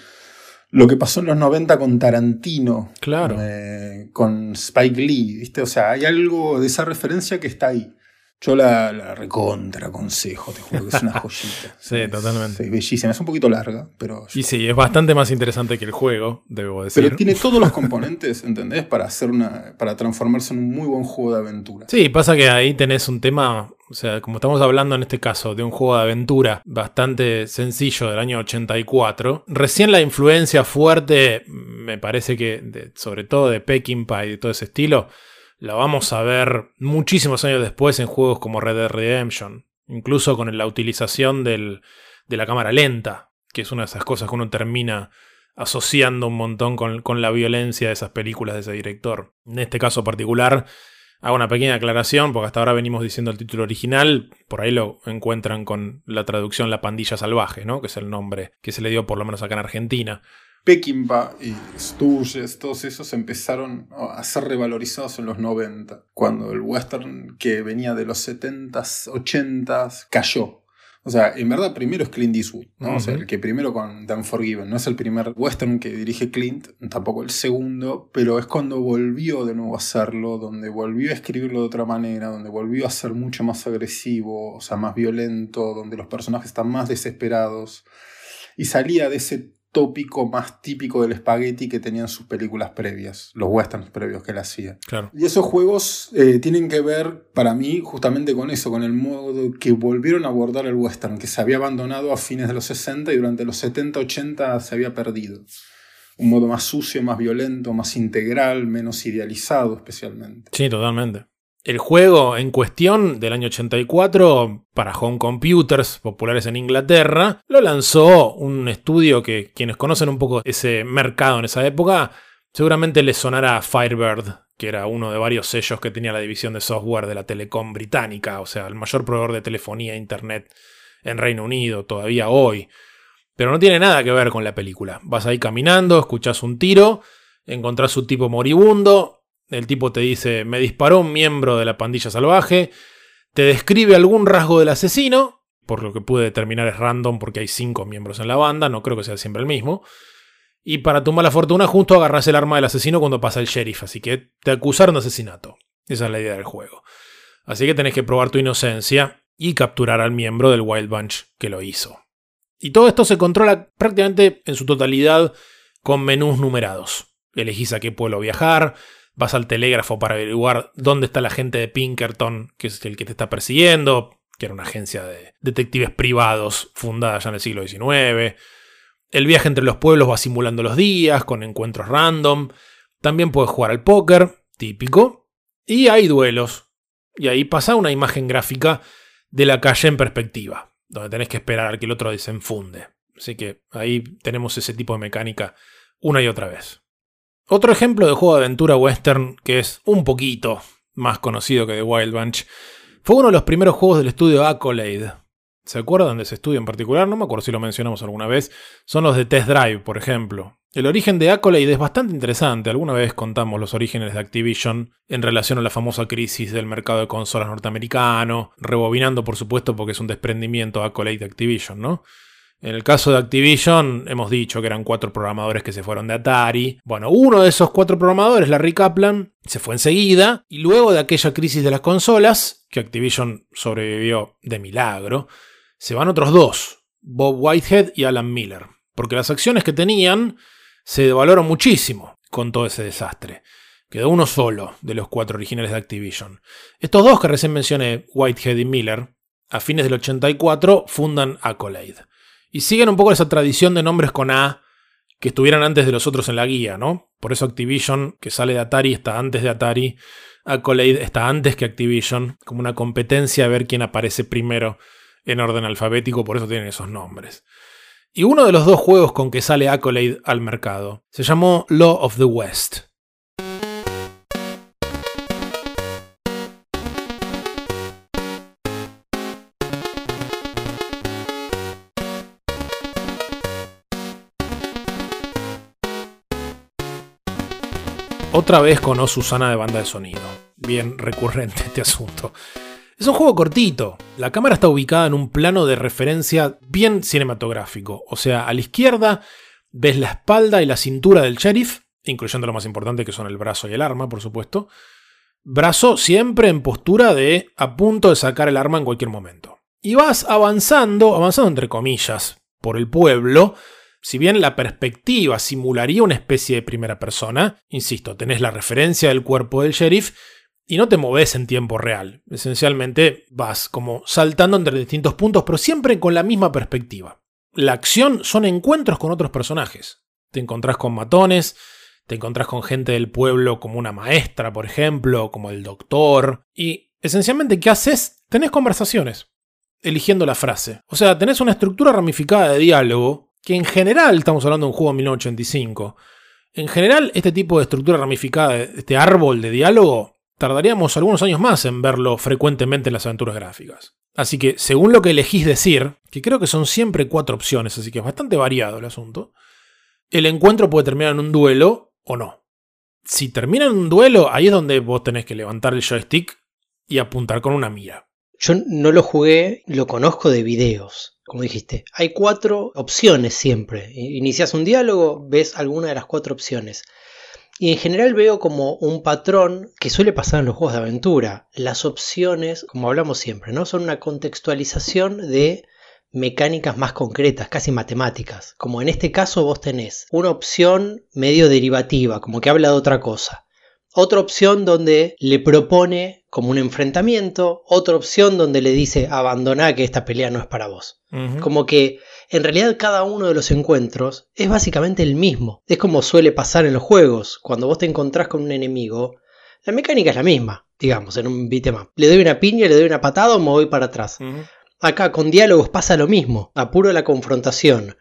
lo que pasó en los 90 con Tarantino, Claro. eh, con Spike Lee, ¿viste? O sea, hay algo de esa referencia que está ahí. Yo la, la recontra aconsejo, te juro que es una *laughs* joyita. Sí, Es- totalmente. Es bellísima, es un poquito larga, pero, Y sí, es bastante más interesante que el juego, debo decir. pero tiene todos los *laughs* componentes, ¿entendés? Para hacer una. para transformarse en un muy buen juego de aventura. Sí, pasa que ahí tenés un tema, o sea, como estamos hablando en este caso de un juego de aventura bastante sencillo del año 84, recién la influencia fuerte, me parece que de- sobre todo de Peckinpah y de todo ese estilo, la vamos a ver muchísimos años después en juegos como Red Dead Redemption, incluso con la utilización del- de la cámara lenta, que es una de esas cosas que uno termina asociando un montón con, con la violencia de esas películas de ese director. En este caso particular, Hago una pequeña aclaración, porque hasta ahora venimos diciendo el título original, por ahí lo encuentran con la traducción La Pandilla Salvaje, ¿no? que es el nombre que se le dio por lo menos acá en Argentina. Peckinpah y Sturges, todos esos empezaron a ser revalorizados en los 90, cuando el western que venía de los 70s, 80s cayó. O sea, en verdad primero es Clint Eastwood, ¿no? O sea, el que primero con Dan Forgiven, no es el primer western que dirige Clint, tampoco el segundo, pero es cuando volvió de nuevo a hacerlo, donde volvió a escribirlo de otra manera, donde volvió a ser mucho más agresivo, o sea, más violento, donde los personajes están más desesperados. Y salía de ese tópico más típico del espagueti que tenían sus películas previas, los westerns previos que él hacía. Claro. Y esos juegos eh, tienen que ver, para mí, justamente con eso, con el modo que volvieron a abordar el western, que se había abandonado a fines de los 60 y durante los 70, 80 se había perdido. Un modo más sucio, más violento, más integral, menos idealizado especialmente. Sí, totalmente. El juego en cuestión del año 84 para home computers populares en Inglaterra lo lanzó un estudio que quienes conocen un poco ese mercado en esa época seguramente les sonará Firebird, que era uno de varios sellos que tenía la división de software de la Telecom británica, o sea, el mayor proveedor de telefonía e internet en Reino Unido todavía hoy. Pero no tiene nada que ver con la película. Vas ahí caminando, escuchas un tiro, encontrás un tipo moribundo, el tipo te dice, me disparó un miembro de la pandilla salvaje, te describe algún rasgo del asesino, por lo que pude determinar es random porque hay cinco miembros en la banda, no creo que sea siempre el mismo. Y para tu mala fortuna, justo agarras el arma del asesino cuando pasa el sheriff, así que te acusaron de asesinato. Esa es la idea del juego. Así que tenés que probar tu inocencia y capturar al miembro del Wild Bunch que lo hizo. Y todo esto se controla prácticamente en su totalidad con menús numerados. Elegís a qué pueblo viajar, vas al telégrafo para averiguar dónde está la gente de Pinkerton, que es el que te está persiguiendo, que era una agencia de detectives privados fundada ya en el siglo XIX. El viaje entre los pueblos va simulando los días, con encuentros random. También puedes jugar al póker, típico. Y hay duelos. Y ahí pasa una imagen gráfica de la calle en perspectiva, donde tenés que esperar a que el otro desenfunde. Así que ahí tenemos ese tipo de mecánica una y otra vez. Otro ejemplo de juego de aventura western que es un poquito más conocido que The Wild Bunch fue uno de los primeros juegos del estudio Accolade. ¿Se acuerdan de ese estudio en particular? No me acuerdo si lo mencionamos alguna vez. Son los de Test Drive, por ejemplo. El origen de Accolade es bastante interesante. Alguna vez contamos los orígenes de Activision en relación a la famosa crisis del mercado de consolas norteamericano, rebobinando por supuesto porque es un desprendimiento Accolade de Activision, ¿no? En el caso de Activision, hemos dicho que eran cuatro programadores que se fueron de Atari. Bueno, uno de esos cuatro programadores, Larry Kaplan, se fue enseguida. Y luego de aquella crisis de las consolas, que Activision sobrevivió de milagro, se van otros dos, Bob Whitehead y Alan Miller. Porque las acciones que tenían se devaluaron muchísimo con todo ese desastre. Quedó uno solo de los cuatro originales de Activision. Estos dos que recién mencioné, Whitehead y Miller, a fines del 84 fundan Accolade. Y siguen un poco esa tradición de nombres con A que estuvieran antes de los otros en la guía, ¿no? Por eso Activision, que sale de Atari, está antes de Atari. Accolade está antes que Activision, como una competencia a ver quién aparece primero en orden alfabético, por eso tienen esos nombres. Y uno de los dos juegos con que sale Accolade al mercado se llamó Law of the West. Otra vez con O Susana de banda de sonido. Bien recurrente este asunto. Es un juego cortito. La cámara está ubicada en un plano de referencia bien cinematográfico. O sea, a la izquierda ves la espalda y la cintura del sheriff, incluyendo lo más importante que son el brazo y el arma, por supuesto. Brazo siempre en postura de a punto de sacar el arma en cualquier momento. Y vas avanzando, avanzando entre comillas, por el pueblo, si bien la perspectiva simularía una especie de primera persona, insisto, tenés la referencia del cuerpo del sheriff y no te moves en tiempo real. Esencialmente vas como saltando entre distintos puntos, pero siempre con la misma perspectiva. La acción son encuentros con otros personajes. Te encontrás con matones, te encontrás con gente del pueblo como una maestra, por ejemplo, como el doctor, y esencialmente, ¿qué haces? Tenés conversaciones, eligiendo la frase. O sea, tenés una estructura ramificada de diálogo que en general, estamos hablando de un juego de 1985, en general este tipo de estructura ramificada, este árbol de diálogo, tardaríamos algunos años más en verlo frecuentemente en las aventuras gráficas. Así que, según lo que elegís decir, que creo que son siempre cuatro opciones, así que es bastante variado el asunto, el encuentro puede terminar en un duelo o no. Si termina en un duelo, ahí es donde vos tenés que levantar el joystick y apuntar con una mira. Yo no lo jugué, lo conozco de videos. Como dijiste, hay cuatro opciones siempre. Inicias un diálogo, ves alguna de las cuatro opciones. Y en general veo como un patrón que suele pasar en los juegos de aventura. Las opciones, como hablamos siempre, ¿no? Son una contextualización de mecánicas más concretas, casi matemáticas. Como en este caso vos tenés una opción medio derivativa, como que habla de otra cosa. Otra opción donde le propone como un enfrentamiento, otra opción donde le dice abandoná que esta pelea no es para vos. Como que en realidad cada uno de los encuentros es básicamente el mismo. Es como suele pasar en los juegos, cuando vos te encontrás con un enemigo, la mecánica es la misma, digamos, en un beat'em Le doy una piña, le doy una patada o me voy para atrás. Acá con diálogos pasa lo mismo, apuro la confrontación,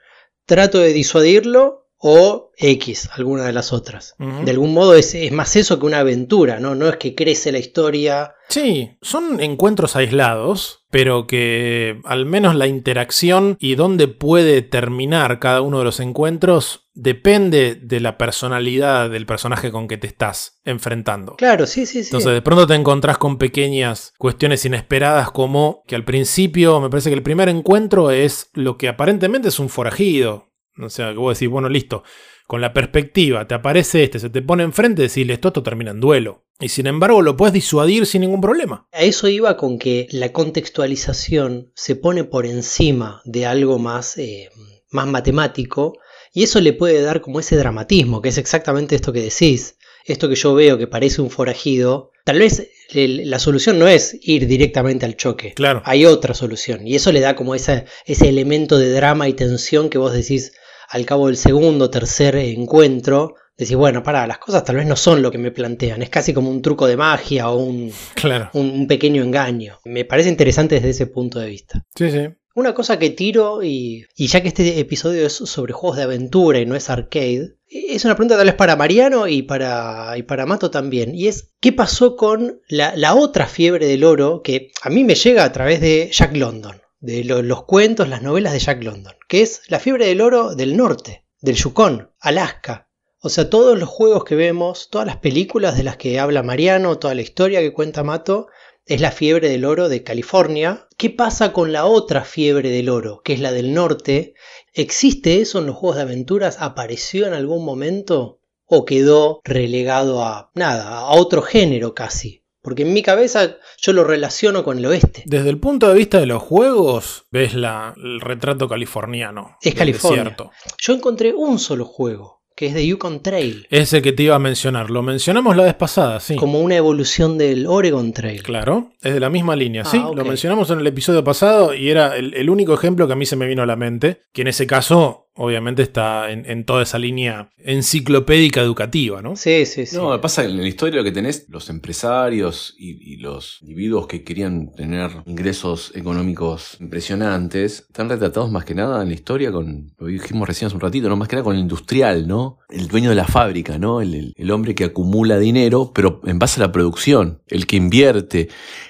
trato de disuadirlo o X, alguna de las otras. De algún modo es, más eso que una aventura, ¿no? No es que crece la historia. Sí, son encuentros aislados, pero que al menos la interacción y dónde puede terminar cada uno de los encuentros depende de la personalidad del personaje con que te estás enfrentando. Claro, sí, sí, sí. Entonces de pronto te encontrás con pequeñas cuestiones inesperadas como que al principio me parece que el primer encuentro es lo que aparentemente es un forajido, o sea, que vos decís, bueno, listo, con la perspectiva, te aparece este, se te pone enfrente, decirle esto, esto termina en duelo. Y sin embargo lo puedes disuadir sin ningún problema. A eso iba con que la contextualización se pone por encima de algo más, eh, más matemático y eso le puede dar como ese dramatismo, que es exactamente esto que decís. Esto que yo veo que parece un forajido, tal vez la solución no es ir directamente al choque. Claro. Hay otra solución. Y eso le da como ese elemento de drama y tensión que vos decís, al cabo del segundo o tercer encuentro, decís, bueno, para, las cosas tal vez no son lo que me plantean, es casi como un truco de magia o un, claro. un, pequeño engaño. Me parece interesante desde ese punto de vista. Sí, sí. Una cosa que tiro, y, y ya que este episodio es sobre juegos de aventura y no es arcade, es una pregunta tal vez para Mariano y para, y para Mato también. Y es, ¿qué pasó con la, la otra fiebre del oro que a mí me llega a través de Jack London? De los cuentos, las novelas de Jack London, que es la fiebre del oro del norte, del Yukon, Alaska. O sea, todos los juegos que vemos, todas las películas de las que habla Mariano, toda la historia que cuenta Mato, es la fiebre del oro de California. ¿Qué pasa con la otra fiebre del oro, que es la del norte? ¿Existe eso en los juegos de aventuras? ¿Apareció en algún momento? ¿O quedó relegado a nada, a otro género casi? Porque en mi cabeza yo lo relaciono con el oeste. Desde el punto de vista de los juegos, ves la, el retrato californiano. Es California. Yo encontré un solo juego que es de Yukon Trail. Ese que te iba a mencionar, lo mencionamos la vez pasada, sí. Como una evolución del Oregon Trail. Claro, es de la misma línea, sí. Ah, lo mencionamos en el episodio pasado y era el, el, único ejemplo que a mí se me vino a la mente, que en ese caso obviamente está en, toda esa línea enciclopédica educativa, ¿no? Sí, sí, sí. No, pasa que en la historia lo que tenés, los empresarios y, los individuos que querían tener ingresos económicos impresionantes, están retratados más que nada en la historia con, lo dijimos recién hace un ratito, ¿no? Más que nada con el industrial, ¿no? El dueño de la fábrica, ¿no? El, el hombre que acumula dinero, pero en base a la producción, el que invierte.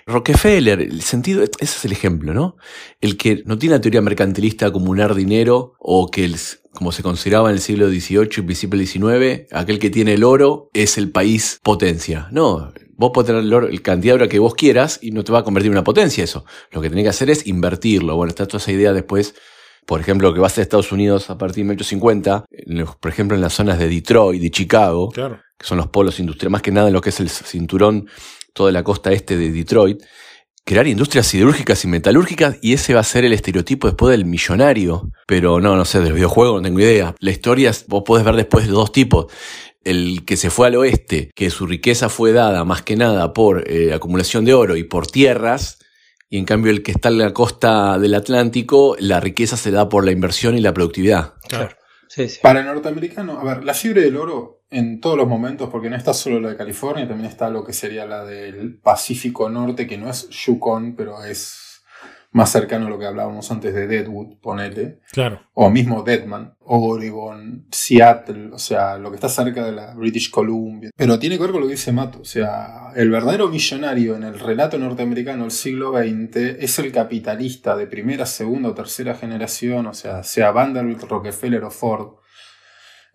Rockefeller, el sentido, ese es el ejemplo, ¿no? El que no tiene la teoría mercantilista de acumular dinero o que el como se consideraba en el siglo XVIII y principio del XIX, aquel que tiene el oro es el país potencia. No, vos podés tener el, oro, el cantidad de oro que vos quieras y no te va a convertir en una potencia eso. Lo que tenés que hacer es invertirlo. Bueno, está toda esa idea después, por ejemplo, que va a ser Estados Unidos a partir de 1850, por ejemplo, en las zonas de Detroit y Chicago, que son los polos industriales, más que nada en lo que es el cinturón, toda la costa este de Detroit, crear industrias siderúrgicas y metalúrgicas y ese va a ser el estereotipo después del millonario. Pero no, no sé, del videojuego no tengo idea. La historia vos podés ver después de dos tipos. El que se fue al oeste, que su riqueza fue dada más que nada por eh, acumulación de oro y por tierras, y en cambio el que está en la costa del Atlántico, la riqueza se da por la inversión y la productividad. Claro. Para el norteamericano, a ver, la fiebre del oro en todos los momentos, porque no está solo la de California, también está lo que sería la del Pacífico Norte, que no es Yukon, pero es más cercano a lo que hablábamos antes de Deadwood, ponele, Claro. o mismo Deadman, Oregon, Seattle, o sea, lo que está cerca de la British Columbia. Pero tiene que ver con lo que dice Mato, o sea, el verdadero millonario en el relato norteamericano del siglo XX es el capitalista de primera, segunda o tercera generación, o sea, sea Vanderbilt, Rockefeller o Ford.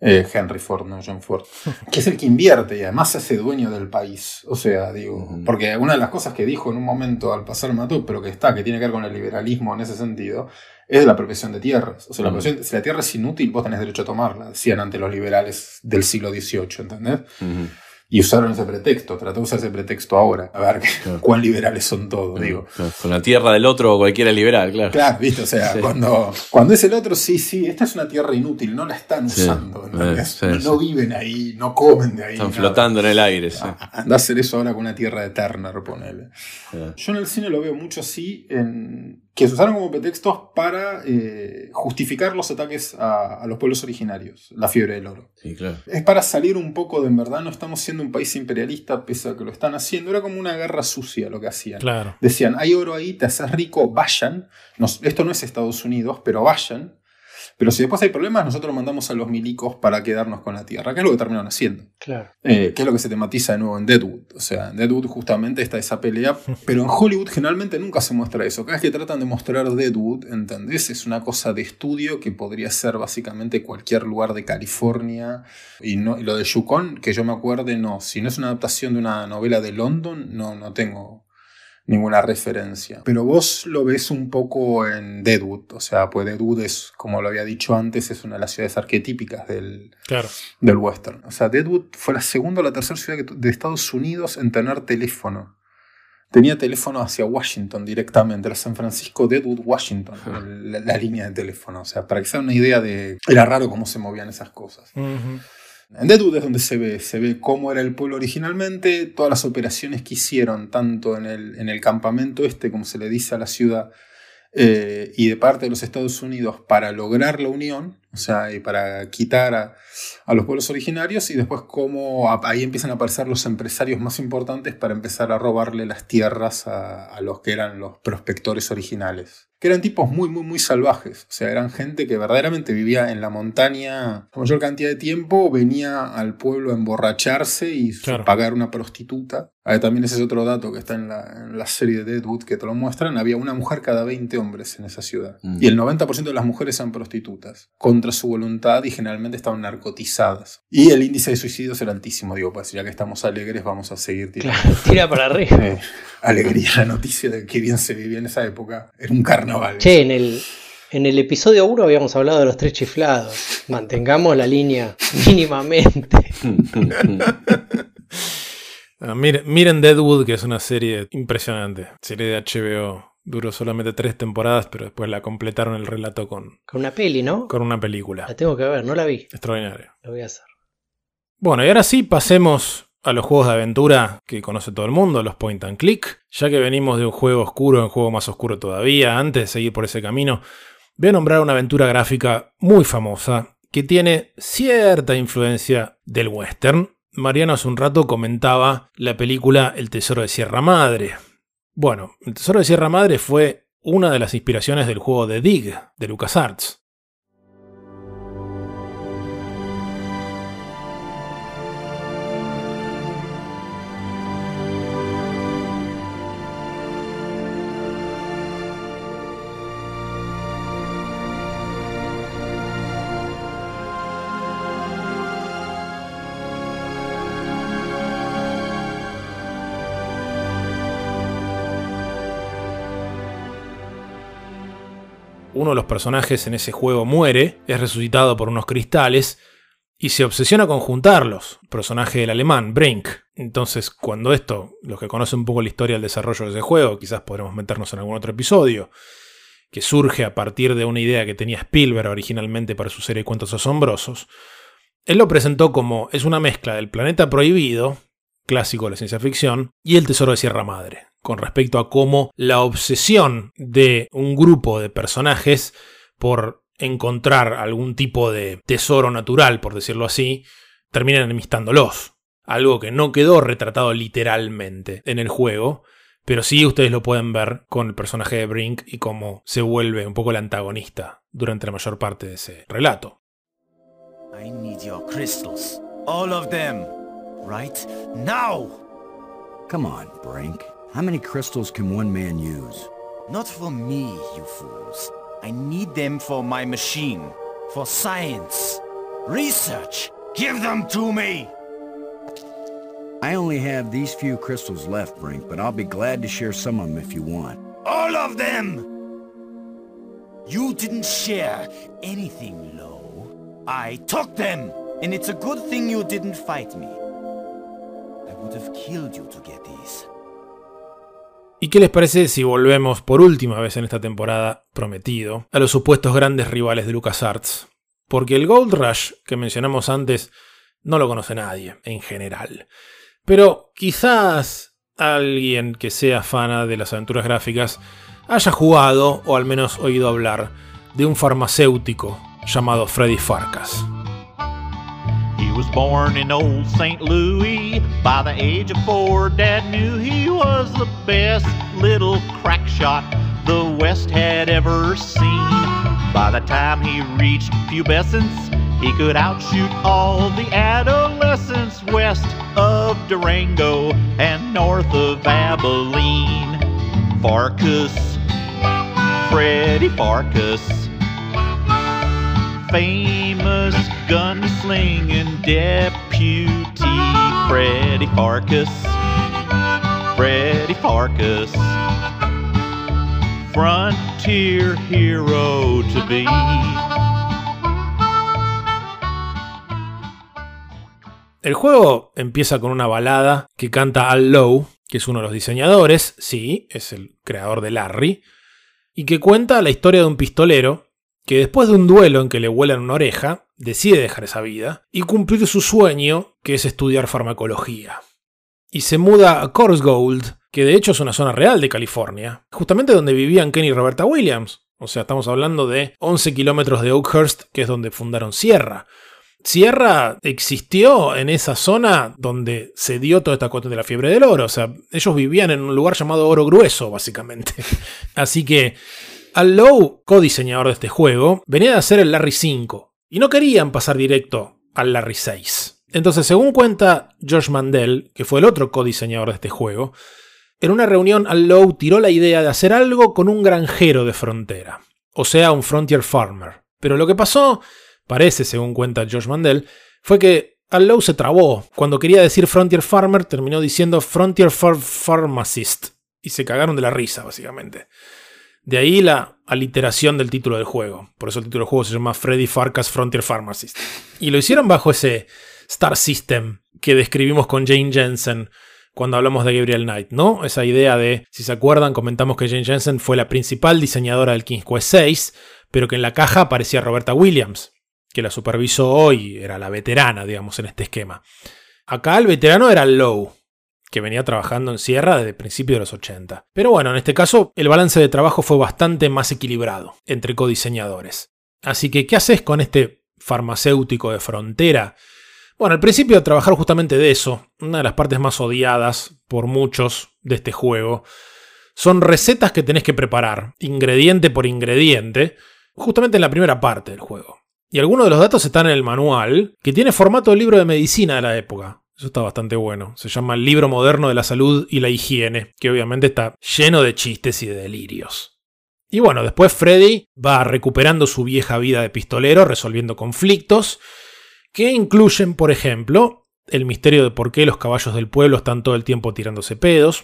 Eh, Henry Ford, no John Ford, *laughs* que es el que invierte y además se hace dueño del país. O sea, digo, porque una de las cosas que dijo en un momento al pasar Mató, pero que está, que tiene que ver con el liberalismo en ese sentido, es la apropiación de tierras. O sea, la Ujú. apropiación- si la tierra es inútil, vos tenés derecho a tomarla, decían ante los liberales del siglo XVIII, ¿entendés? Y usaron ese pretexto, trató de usar ese pretexto ahora, a ver Claro. cuán liberales son todos, digo. Claro, Con la tierra del otro cualquiera es liberal, claro. Claro, viste, o sea, Sí. cuando, cuando es el otro, sí, sí, esta es una tierra inútil, no la están usando, sí, no, viven ahí, no comen de ahí. Están nada. flotando en el aire. sí. Anda a hacer eso ahora con una tierra de Turner, ponele. Yo en el cine lo veo mucho así, en, que se usaron como pretextos para eh, justificar los ataques a, a los pueblos originarios, la fiebre del oro. Sí, claro. Es para salir un poco de en verdad, no estamos siendo un país imperialista pese a que lo están haciendo, era como una guerra sucia lo que hacían. Claro. Decían, hay oro ahí, te haces rico, vayan. Nos- esto no es Estados Unidos, pero vayan. Pero si después hay problemas, nosotros mandamos a los milicos para quedarnos con la tierra, que es lo que terminaron haciendo. Claro. Eh, que es lo que se tematiza de nuevo en Deadwood. O sea, en Deadwood justamente está esa pelea, pero en Hollywood generalmente nunca se muestra eso. Cada vez que tratan de mostrar Deadwood, ¿entendés? Es una cosa de estudio que podría ser básicamente cualquier lugar de California. Y, no, y lo de Yukon, que yo me acuerde, no. Si no es una adaptación de una novela de London, no, no tengo ninguna referencia. Pero vos lo ves un poco en Deadwood. O sea, pues Deadwood es, como lo había dicho antes, es una de las ciudades arquetípicas del, Claro. del western. O sea, Deadwood fue la segunda o la tercera ciudad de Estados Unidos en tener teléfono. Tenía teléfono hacia Washington directamente, era San Francisco, Deadwood, Washington, la, la línea de teléfono. O sea, para que se una idea de... Era raro cómo se movían esas cosas. En Deadwood es donde se ve, se ve cómo era el pueblo originalmente, todas las operaciones que hicieron, tanto en el, en el campamento este, como se le dice a la ciudad, eh, y de parte de los Estados Unidos para lograr la unión, o sea, y para quitar a, a los pueblos originarios, y después cómo a- ahí empiezan a aparecer los empresarios más importantes para empezar a robarle las tierras a, a los que eran los prospectores originales. Que eran tipos muy, muy, muy salvajes. O sea, eran gente que verdaderamente vivía en la montaña la mayor cantidad de tiempo, venía al pueblo a emborracharse y Claro. pagar una prostituta. Ah, también ese es otro dato que está en la, en la serie de Deadwood que te lo muestran. Había una mujer cada 20 hombres en esa ciudad. Mm. Y el 90% de las mujeres eran prostitutas, contra su voluntad y generalmente estaban narcotizadas. Y el índice de suicidios era altísimo. Digo, pues ya que estamos alegres, vamos a seguir tirando. Claro, *laughs* tira para arriba. Eh, alegría la noticia de que bien se vivía en esa época. Era un carnaval. Che, en el, en el episodio 1 habíamos hablado de los tres chiflados. Mantengamos la línea *laughs* mínimamente. *laughs* Ah, miren, miren Deadwood, que es una serie impresionante. Serie de HBO. Duró solamente tres temporadas, pero después la completaron el relato con, Con una peli, ¿no? con una película. La tengo que ver, no la vi. Extraordinaria. Lo voy a hacer. Bueno, y ahora sí pasemos a los juegos de aventura que conoce todo el mundo, los point and click. Ya que venimos de un juego oscuro a un juego más oscuro todavía, antes de seguir por ese camino, voy a nombrar una aventura gráfica muy famosa que tiene cierta influencia del western. Mariano hace un rato comentaba la película El Tesoro de Sierra Madre. Bueno, El Tesoro de Sierra Madre fue una de las inspiraciones del juego de Dig de LucasArts. Uno de los personajes en ese juego muere, es resucitado por unos cristales y se obsesiona con juntarlos. Personaje del alemán, Brink. Entonces, cuando esto, los que conocen un poco la historia del desarrollo de ese juego, quizás podremos meternos en algún otro episodio, que surge a partir de una idea que tenía Spielberg originalmente para su serie de cuentos asombrosos, él lo presentó como es una mezcla del planeta prohibido, clásico de la ciencia ficción, y el tesoro de Sierra Madre, con respecto a cómo la obsesión de un grupo de personajes por encontrar algún tipo de tesoro natural, por decirlo así, termina enemistándolos. Algo que no quedó retratado literalmente en el juego, Pero sí ustedes lo pueden ver con el personaje de Brink y cómo se vuelve un poco el antagonista durante la mayor parte de ese relato. Right now! Come on, Brink. How many crystals can one man use? Not for me, you fools. I need them for my machine. For science. Research. Give them to me! I only have these few crystals left, Brink, but I'll be glad to share some of them if you want. All of them! You didn't share anything, Lo. I took them! And it's a good thing you didn't fight me. ¿Y qué les parece si volvemos por última vez en esta temporada, prometido, a los supuestos grandes rivales de LucasArts? Porque el Gold Rush que mencionamos antes no lo conoce nadie, en general. Pero quizás alguien que sea fana de las aventuras gráficas haya jugado o al menos oído hablar de un farmacéutico llamado Freddy Farkas. He was born in old St. Louis. By the age of four, Dad knew he was the best little crack shot the West had ever seen. By the time he reached pubescence, he could outshoot all the adolescents west of Durango and north of Abilene. Farkas, Freddy Farkas famous gunslinging deputy Freddy Farkas. Freddy Farkas. Frontier hero to be. El juego empieza con una balada que canta Al Lowe, que es uno de los diseñadores, sí, es el creador de Larry, y que cuenta la historia de un pistolero que después de un duelo en que le vuelan una oreja, decide dejar esa vida y cumplir su sueño, que es estudiar farmacología. Y se muda a Gold, que de hecho es una zona real de California, justamente donde vivían Kenny y Roberta Williams. O sea, estamos hablando de 11 kilómetros de Oakhurst, que es donde fundaron Sierra. Sierra existió en esa zona donde se dio toda esta cuestión de la fiebre del oro. O sea, ellos vivían en un lugar llamado Oro Grueso, básicamente. *laughs* Así que al Lowe, co-diseñador de este juego, venía de hacer el Larry 5 y no querían pasar directo al Larry 6. Entonces, según cuenta George Mandel, que fue el otro co-diseñador de este juego, en una reunión Al Lowe tiró la idea de hacer algo con un granjero de frontera, o sea, un frontier farmer. Pero lo que pasó, parece según cuenta George Mandel, fue que Al Lowe se trabó. Cuando quería decir frontier farmer, terminó diciendo frontier pharmacist. Y se cagaron de la risa, básicamente. De ahí la aliteración del título del juego. Por eso el título del juego se llama Freddy Farkas Frontier Pharmacist. Y lo hicieron bajo ese Star System que describimos con Jane Jensen cuando hablamos de Gabriel Knight, ¿no? Esa idea de, si se acuerdan, comentamos que Jane Jensen fue la principal diseñadora del King's Quest 6, pero que en la caja aparecía Roberta Williams, que la supervisó hoy, era la veterana, digamos, en este esquema. Acá el veterano era Lowe, que venía trabajando en Sierra desde principios de los 80. Pero bueno, en este caso el balance de trabajo fue bastante más equilibrado entre codiseñadores. Así que, ¿qué haces con este farmacéutico de frontera? Bueno, al principio trabajar justamente de eso, una de las partes más odiadas por muchos de este juego, son recetas que tenés que preparar, ingrediente por ingrediente, justamente en la primera parte del juego. Y algunos de los datos están en el manual, que tiene formato de libro de medicina de la época. Eso está bastante bueno. Se llama El libro moderno de la salud y la higiene, que obviamente está lleno de chistes y de delirios. Y bueno, después Freddy va recuperando su vieja vida de pistolero, resolviendo conflictos, que incluyen, por ejemplo, el misterio de por qué los caballos del pueblo están todo el tiempo tirándose pedos,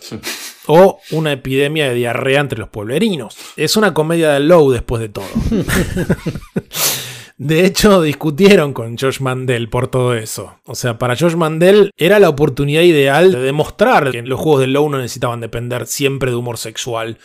o una epidemia de diarrea entre los pueblerinos. Es una comedia de low después de todo. *laughs* De hecho, *laughs* discutieron con Josh Mandel por todo eso. O sea, para Josh Mandel era la oportunidad ideal de demostrar que los juegos de Low no necesitaban depender siempre de humor sexual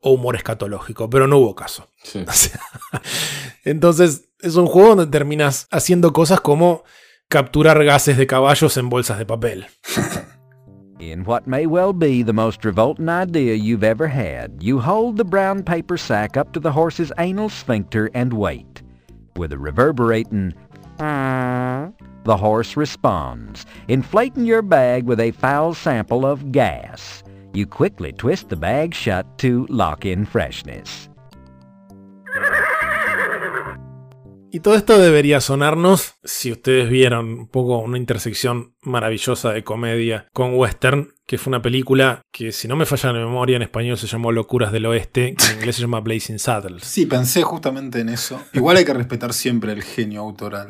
o humor escatológico, pero no hubo caso. *laughs* entonces, es un juego donde terminas haciendo cosas como capturar gases de caballos en bolsas de papel. *laughs* In what may well be the most revolting idea you've ever had, you hold the brown paper sack up to the horse's anal sphincter and wait. With a reverberating the horse responds, inflating your bag with a foul sample of gas. You quickly twist the bag shut to lock in freshness. Y todo esto debería sonarnos, si ustedes vieron un poco una intersección maravillosa de comedia con western, que fue una película que, si no me falla la memoria, en español se llamó Locuras del Oeste, que en inglés se llama Blazing Saddles. Sí, pensé justamente en eso. Igual hay que respetar siempre el genio autoral.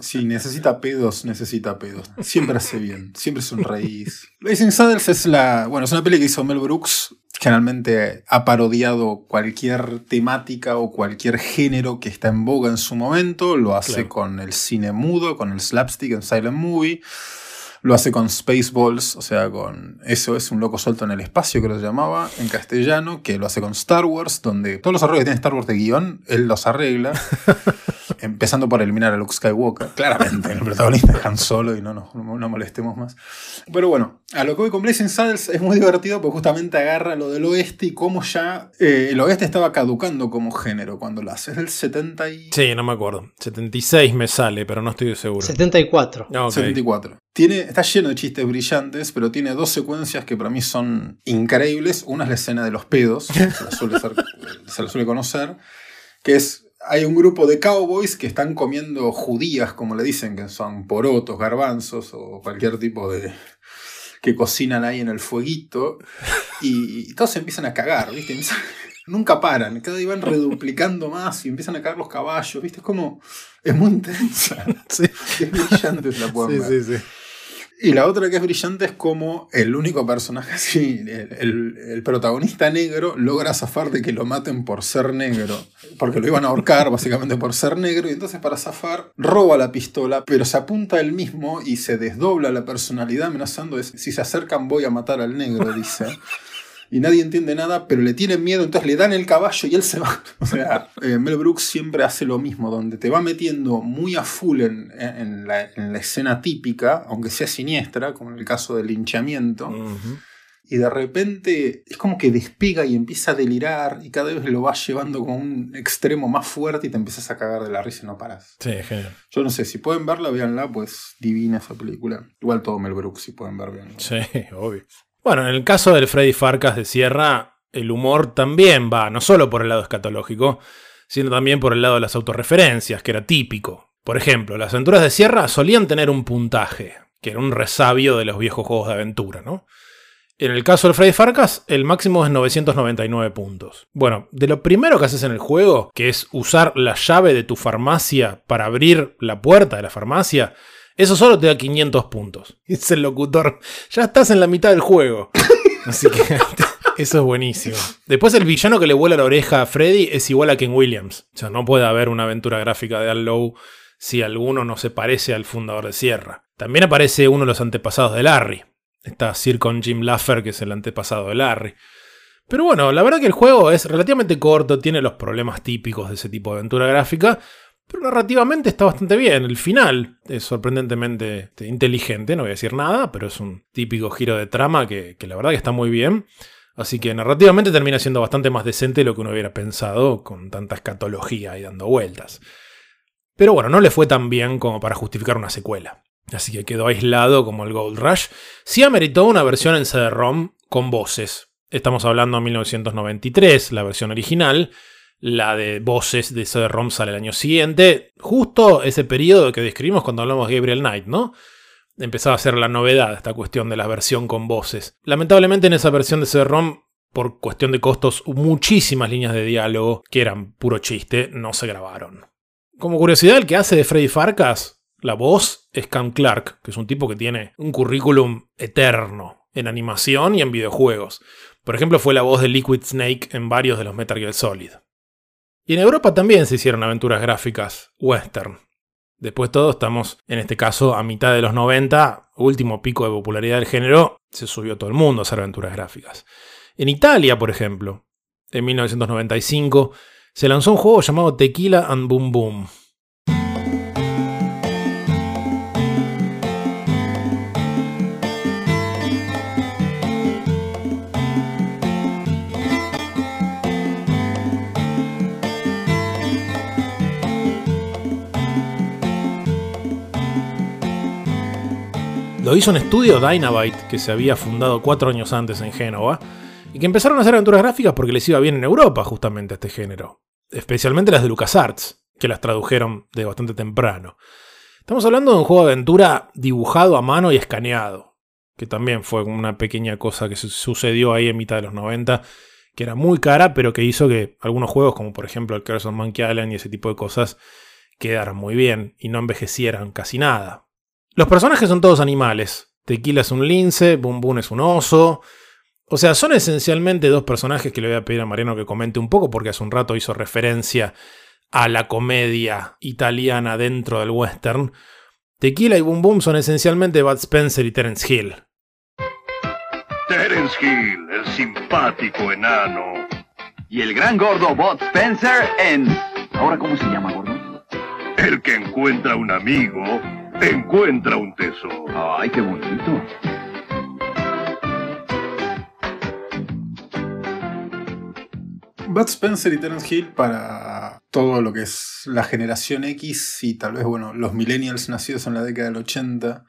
Si necesita pedos, necesita pedos. Siempre hace bien, siempre sonreís. Blazing Saddles es la. Bueno, es una peli que hizo Mel Brooks generalmente ha parodiado cualquier temática o cualquier género que está en boga en su momento. Lo hace Claro. con el cine mudo, con el slapstick en Silent Movie. Lo hace con Spaceballs, o sea, con Eso es un loco suelto en el espacio, que lo llamaba, en castellano, que lo hace con Star Wars, donde todos los errores que tiene Star Wars de guion, él los arregla. *laughs* Empezando por eliminar a Luke Skywalker. Claramente, el protagonista es Han Solo y no nos no, no molestemos más. Pero bueno, a lo que voy con Blazing Saddles es muy divertido porque justamente agarra lo del oeste y cómo ya eh, el oeste estaba caducando como género cuando lo hace. Es del 70 y... Sí, no me acuerdo. 76 me sale, pero no estoy seguro. 74. Ah, ok. 74. Tiene, está lleno de chistes brillantes, pero tiene dos secuencias que para mí son increíbles. Una es la escena de los pedos, se la suele, ser- *laughs* se la suele conocer, que es, hay un grupo de cowboys que están comiendo judías, como le dicen, que son porotos, garbanzos o cualquier tipo de... que cocinan ahí en el fueguito, y, y todos se empiezan a cagar, ¿viste? Empiezan- *laughs* Nunca paran, cada día van reduplicando más y empiezan a caer los caballos, ¿viste? Es como. Es muy intensa. *laughs* Es brillante, la pueden Sí, sí, sí. Y la otra que es brillante es como el único personaje *laughs* así, el, el- protagonista negro, logra zafar de que lo maten por ser negro. Porque lo iban a ahorcar *laughs* básicamente por ser negro. Y entonces para zafar roba la pistola, pero se apunta él mismo y se desdobla la personalidad amenazando. Es, si se acercan voy a matar al negro, dice. *laughs* Y nadie entiende nada, pero le tienen miedo, entonces le dan el caballo y él se va. *laughs* O sea, eh, Mel Brooks siempre hace lo mismo, donde te va metiendo muy a full en, en la, en la escena típica, aunque sea siniestra, como en el caso del linchamiento. Y de repente es como que despega y empieza a delirar y cada vez lo va llevando a un extremo más fuerte y te empiezas a cagar de la risa y no paras. Sí, genial. Yo no sé, si pueden verla, véanla, pues divina esa película. Igual todo Mel Brooks, si pueden ver, véanla. Sí, *laughs* obvio. Bueno, en el caso del Freddy Farcas de Sierra, el humor también va, no solo por el lado escatológico, sino también por el lado de las autorreferencias, que era típico. Por ejemplo, las aventuras de Sierra solían tener un puntaje, que era un resabio de los viejos juegos de aventura, ¿no? En el caso del Freddy Farcas, el máximo es 999 puntos. Bueno, de lo primero que haces en el juego, que es usar la llave de tu farmacia para abrir la puerta de la farmacia, eso solo te da 500 puntos. *laughs* Dice el locutor, ya estás en la mitad del juego. *laughs* Así que *laughs* eso es buenísimo. Después el villano que le vuela la oreja a Freddy es igual a Ken Williams. O sea, no puede haber una aventura gráfica de Al Lowe si alguno no se parece al fundador de Sierra. También aparece uno de los antepasados de Larry. Está Sir con Jim Laffer, que es el antepasado de Larry. Pero bueno, la verdad que el juego es relativamente corto, tiene los problemas típicos de ese tipo de aventura gráfica, pero narrativamente está bastante bien. El final es sorprendentemente este, inteligente, no voy a decir nada, pero es un típico giro de trama que, que la verdad que está muy bien. Así que narrativamente termina siendo bastante más decente de lo que uno hubiera pensado con tanta escatología y dando vueltas. Pero bueno, no le fue tan bien como para justificar una secuela. Así que quedó aislado como el Gold Rush. Sí ameritó una versión en CD-ROM con voces. Estamos hablando de 1993, la versión original. La de voces de CD-ROM sale el año siguiente. Justo ese periodo que describimos cuando hablamos de Gabriel Knight, ¿no? Empezaba a ser la novedad esta cuestión de la versión con voces. Lamentablemente en esa versión de CD-ROM, por cuestión de costos, muchísimas líneas de diálogo que eran puro chiste no se grabaron. Como curiosidad, el que hace de Freddy Farkas, la voz es Cam Clark, que es un tipo que tiene un currículum eterno en animación y en videojuegos. Por ejemplo, fue la voz de Liquid Snake en varios de los Metal Gear Solid. Y en Europa también se hicieron aventuras gráficas western. Después todo estamos, en este caso, a mitad de los 90, último pico de popularidad del género, se subió todo el mundo a hacer aventuras gráficas. En Italia, por ejemplo, en 1995, se lanzó un juego llamado Tequila and Boom Boom. Lo hizo un estudio Dynabyte que se había fundado cuatro años antes en Génova y que empezaron a hacer aventuras gráficas porque les iba bien en Europa justamente este género, especialmente las de LucasArts, que las tradujeron de bastante temprano. Estamos hablando de un juego de aventura dibujado a mano y escaneado, que también fue una pequeña cosa que sucedió ahí en mitad de los 90, que era muy cara, pero que hizo que algunos juegos, como por ejemplo el Curse of Monkey Island y ese tipo de cosas, quedaran muy bien y no envejecieran casi nada. Los personajes son todos animales. Tequila es un lince, Boom Boom es un oso. O sea, son esencialmente dos personajes que le voy a pedir a Mariano que comente un poco porque hace un rato hizo referencia a la comedia italiana dentro del western, Tequila y Boom Boom son esencialmente Bud Spencer y Terence Hill. Terence Hill, el simpático enano. Y el gran gordo Bud Spencer en... ¿Ahora cómo se llama, gordo? El que encuentra un amigo, encuentra un tesoro. Ay, qué bonito. Bud Spencer y Terence Hill para todo lo que es la generación X y tal vez, bueno, los millennials nacidos en la década del 80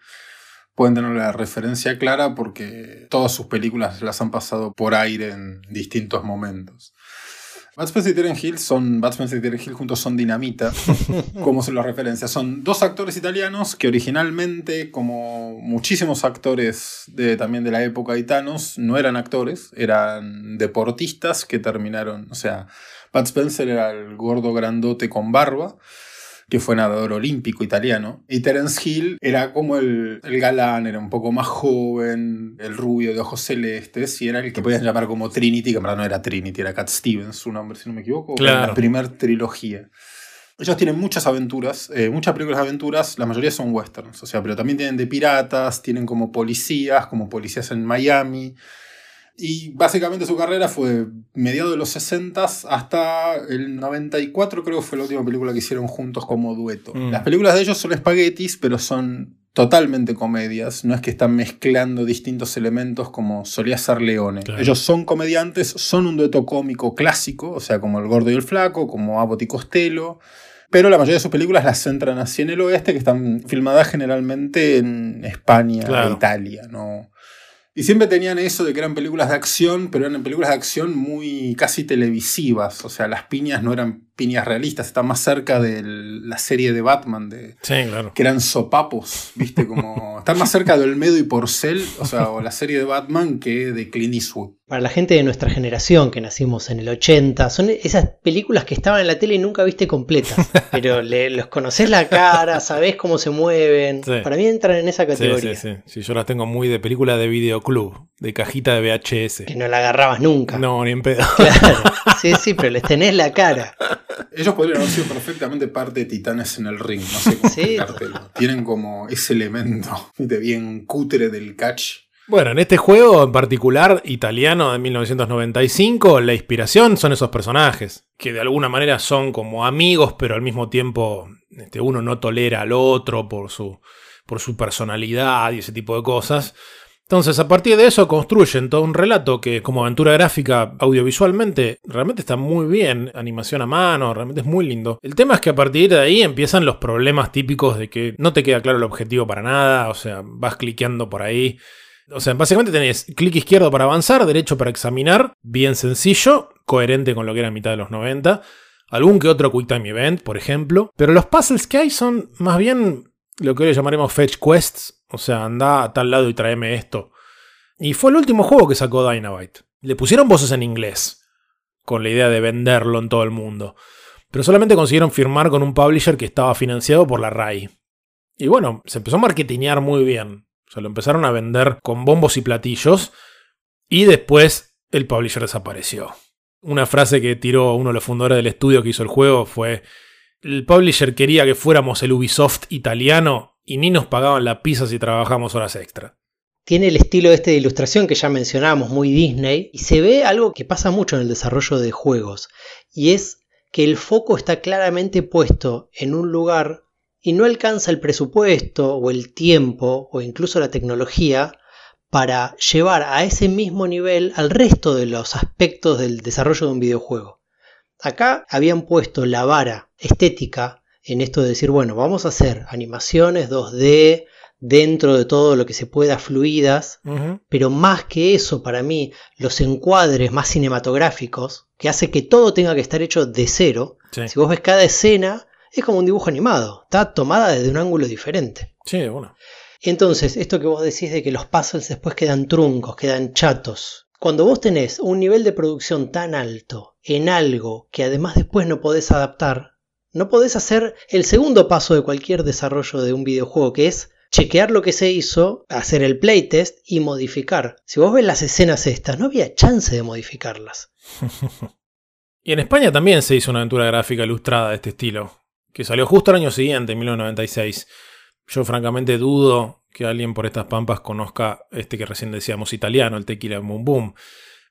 pueden tener la referencia clara porque todas sus películas las han pasado por aire en distintos momentos. Spencer y Terence Hill son. Spencer y Terence Hill juntos son dinamita, *laughs* como se los referencia. Son dos actores italianos que originalmente, como muchísimos actores de, también de la época Thanos, no eran actores, eran deportistas que terminaron. O sea, Bud Spencer era el gordo grandote con barba que fue nadador olímpico italiano. Y Terence Hill era como el, galán, era un poco más joven, el rubio de ojos celestes, y era el que podían llamar como Trinity, que en verdad no era Trinity, era Cat Stevens, su nombre, si no me equivoco, claro. la primera trilogía. Ellos tienen muchas aventuras, eh, muchas películas de aventuras, la mayoría son westerns, o sea, pero también tienen de piratas, tienen como policías, como policías en Miami. Y básicamente su carrera fue mediados de los 60 hasta el 94, creo que fue la última película que hicieron juntos como dueto. Mm. Las películas de ellos son espaguetis, pero son totalmente comedias. No es que están mezclando distintos elementos como solía ser Leone. Claro. Ellos son comediantes, son un dueto cómico clásico, o sea, como El Gordo y el Flaco, como Abbott y Costello. Pero la mayoría de sus películas las centran así en el oeste, que están filmadas generalmente en España Claro. e Italia, ¿no? Y siempre tenían eso de que eran películas de acción, pero eran películas de acción muy casi televisivas. O sea, las piñas no eran piñas realistas, están más cerca de la serie de Batman, de, Sí, claro. que eran sopapos, ¿viste? Como. *laughs* están más cerca de Olmedo y Porcel, o sea, o la serie de Batman que de Clint Eastwood. Para la gente de nuestra generación que nacimos en el 80, son esas películas que estaban en la tele y nunca viste completas. *laughs* pero le- los conocés la cara, sabés cómo se mueven. Sí. Para mí entran en esa Sí, categoría. sí, sí. Sí, yo las tengo muy de película de videoclub, de cajita de VHS. Que no la agarrabas nunca. No, ni en pedo. Claro. *laughs* Sí, sí, pero les tenés la cara. Ellos podrían haber sido perfectamente parte de Titanes en el ring, no sé cómo Sí. explicártelo. Tienen como ese elemento ¿viste? bien cutre del catch. Bueno, en este juego en particular, italiano de 1995, la inspiración son esos personajes, que de alguna manera son como amigos, pero al mismo tiempo este, uno no tolera al otro por su, por su personalidad y ese tipo de cosas. Entonces, a partir de eso construyen todo un relato que, como aventura gráfica, audiovisualmente, realmente está muy bien. Animación a mano, realmente es muy lindo. El tema es que a partir de ahí empiezan los problemas típicos de que no te queda claro el objetivo para nada, o sea, vas cliqueando por ahí. O sea, básicamente tenés clic izquierdo para avanzar, derecho para examinar, bien sencillo, coherente con lo que era mitad de los 90. Algún que otro Quick Time Event, por ejemplo. Pero los puzzles que hay son más bien lo que hoy llamaremos Fetch Quests. O sea, anda a tal lado y tráeme esto. Y fue el último juego que sacó Dynamite. Le pusieron voces en inglés, con la idea de venderlo en todo el mundo. Pero solamente consiguieron firmar con un publisher que estaba financiado por la RAI. Y bueno, se empezó a marketinear muy bien. O sea, lo empezaron a vender con bombos y platillos. Y después el publisher desapareció. Una frase que tiró uno de los fundadores del estudio que hizo el juego fue: El publisher quería que fuéramos el Ubisoft italiano y ni nos pagaban la pizza si trabajamos horas extra. Tiene el estilo este de ilustración que ya mencionábamos, muy Disney, y se ve algo que pasa mucho en el desarrollo de juegos, y es que el foco está claramente puesto en un lugar y no alcanza el presupuesto o el tiempo o incluso la tecnología para llevar a ese mismo nivel al resto de los aspectos del desarrollo de un videojuego. Acá habían puesto la vara estética en esto de decir, bueno, vamos a hacer animaciones 2D dentro de todo lo que se pueda fluidas, pero más que eso, para mí, los encuadres más cinematográficos, que hace que todo tenga que estar hecho de cero. Si vos ves cada escena, es como un dibujo animado, está tomada desde un ángulo diferente. Sí, bueno. Entonces, esto que vos decís de que los puzzles después quedan truncos, quedan chatos. Cuando vos tenés un nivel de producción tan alto en algo que además después no podés adaptar, no podés hacer el segundo paso de cualquier desarrollo de un videojuego, que es chequear lo que se hizo, hacer el playtest y modificar. Si vos ves las escenas estas, no había chance de modificarlas. *laughs* y en España también se hizo una aventura gráfica ilustrada de este estilo, que salió justo el año siguiente, en 1996. Yo francamente dudo que alguien por estas pampas conozca este que recién decíamos italiano, el Tequila Boom Boom.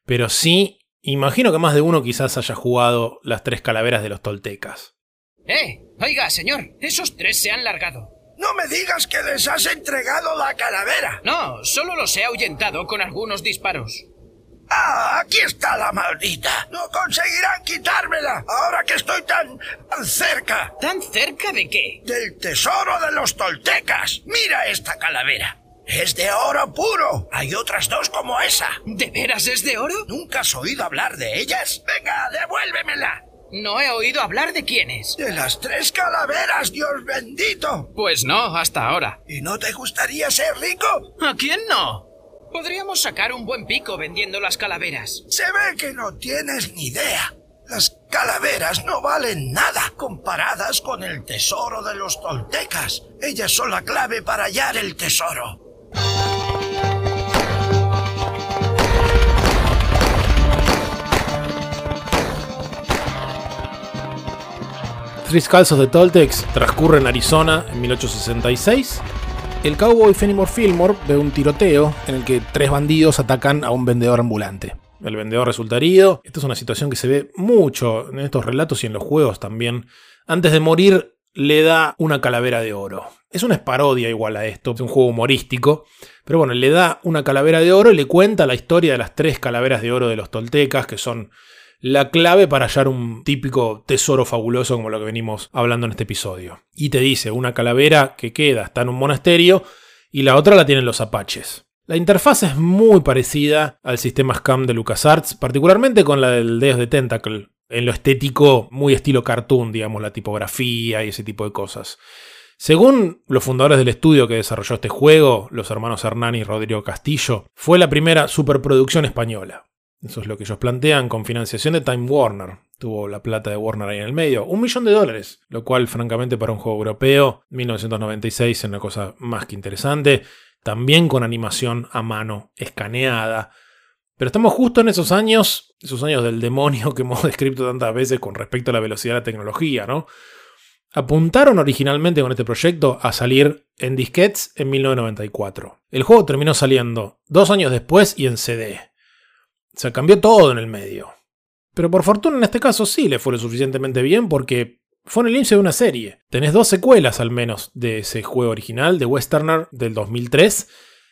Pero sí, imagino que más de uno quizás haya jugado las tres calaveras de los toltecas. ¡Eh! Oiga, señor, esos tres se han largado. No me digas que les has entregado la calavera. No, solo los he ahuyentado con algunos disparos. ¡Ah! Aquí está la maldita. No conseguirán quitármela ahora que estoy tan, tan cerca. ¿Tan cerca de qué? Del tesoro de los toltecas. Mira esta calavera. Es de oro puro. Hay otras dos como esa. ¿De veras es de oro? ¿Nunca has oído hablar de ellas? Venga, devuélvemela. No he oído hablar de quiénes. De las tres calaveras, Dios bendito. Pues no, hasta ahora. ¿Y no te gustaría ser rico? ¿A quién no? Podríamos sacar un buen pico vendiendo las calaveras. Se ve que no tienes ni idea. Las calaveras no valen nada comparadas con el tesoro de los toltecas. Ellas son la clave para hallar el tesoro. Skulls of the Toltecs transcurre en Arizona en 1866. El cowboy Fenimore Fillmore ve un tiroteo en el que tres bandidos atacan a un vendedor ambulante. El vendedor resulta herido. Esta es una situación que se ve mucho en estos relatos y en los juegos también. Antes de morir, le da una calavera de oro. Es una parodia igual a esto, es un juego humorístico. Pero bueno, le da una calavera de oro y le cuenta la historia de las tres calaveras de oro de los toltecas, que son la clave para hallar un típico tesoro fabuloso como lo que venimos hablando en este episodio. Y te dice, una calavera que queda está en un monasterio y la otra la tienen los apaches. La interfaz es muy parecida al sistema SCAM de LucasArts, particularmente con la del Deus de Tentacle, en lo estético muy estilo cartoon, digamos, la tipografía y ese tipo de cosas. Según los fundadores del estudio que desarrolló este juego, los hermanos Hernán y Rodrigo Castillo, fue la primera superproducción española. Eso es lo que ellos plantean con financiación de Time Warner. Tuvo la plata de Warner ahí en el medio. Un millón de dólares. Lo cual, francamente, para un juego europeo, 1996 es una cosa más que interesante. También con animación a mano, escaneada. Pero estamos justo en esos años, esos años del demonio que hemos *laughs* descrito tantas veces con respecto a la velocidad de la tecnología, ¿no? Apuntaron originalmente con este proyecto a salir en disquetes en 1994. El juego terminó saliendo dos años después y en CD. O sea, cambió todo en el medio. Pero por fortuna en este caso sí le fue lo suficientemente bien porque fue en el inicio de una serie. Tenés dos secuelas al menos de ese juego original de Westerner del 2003,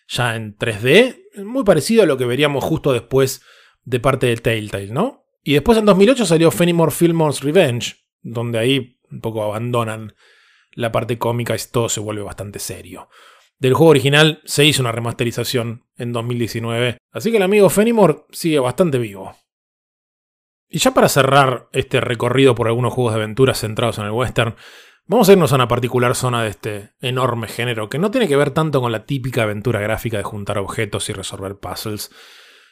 ya en 3D, muy parecido a lo que veríamos justo después de parte de Telltale, ¿no? Y después en 2008 salió Fenimore Fillmore's Revenge, donde ahí un poco abandonan la parte cómica y todo se vuelve bastante serio. Del juego original se hizo una remasterización en 2019, así que el amigo Fenimore sigue bastante vivo. Y ya para cerrar este recorrido por algunos juegos de aventura centrados en el western, vamos a irnos a una particular zona de este enorme género que no tiene que ver tanto con la típica aventura gráfica de juntar objetos y resolver puzzles,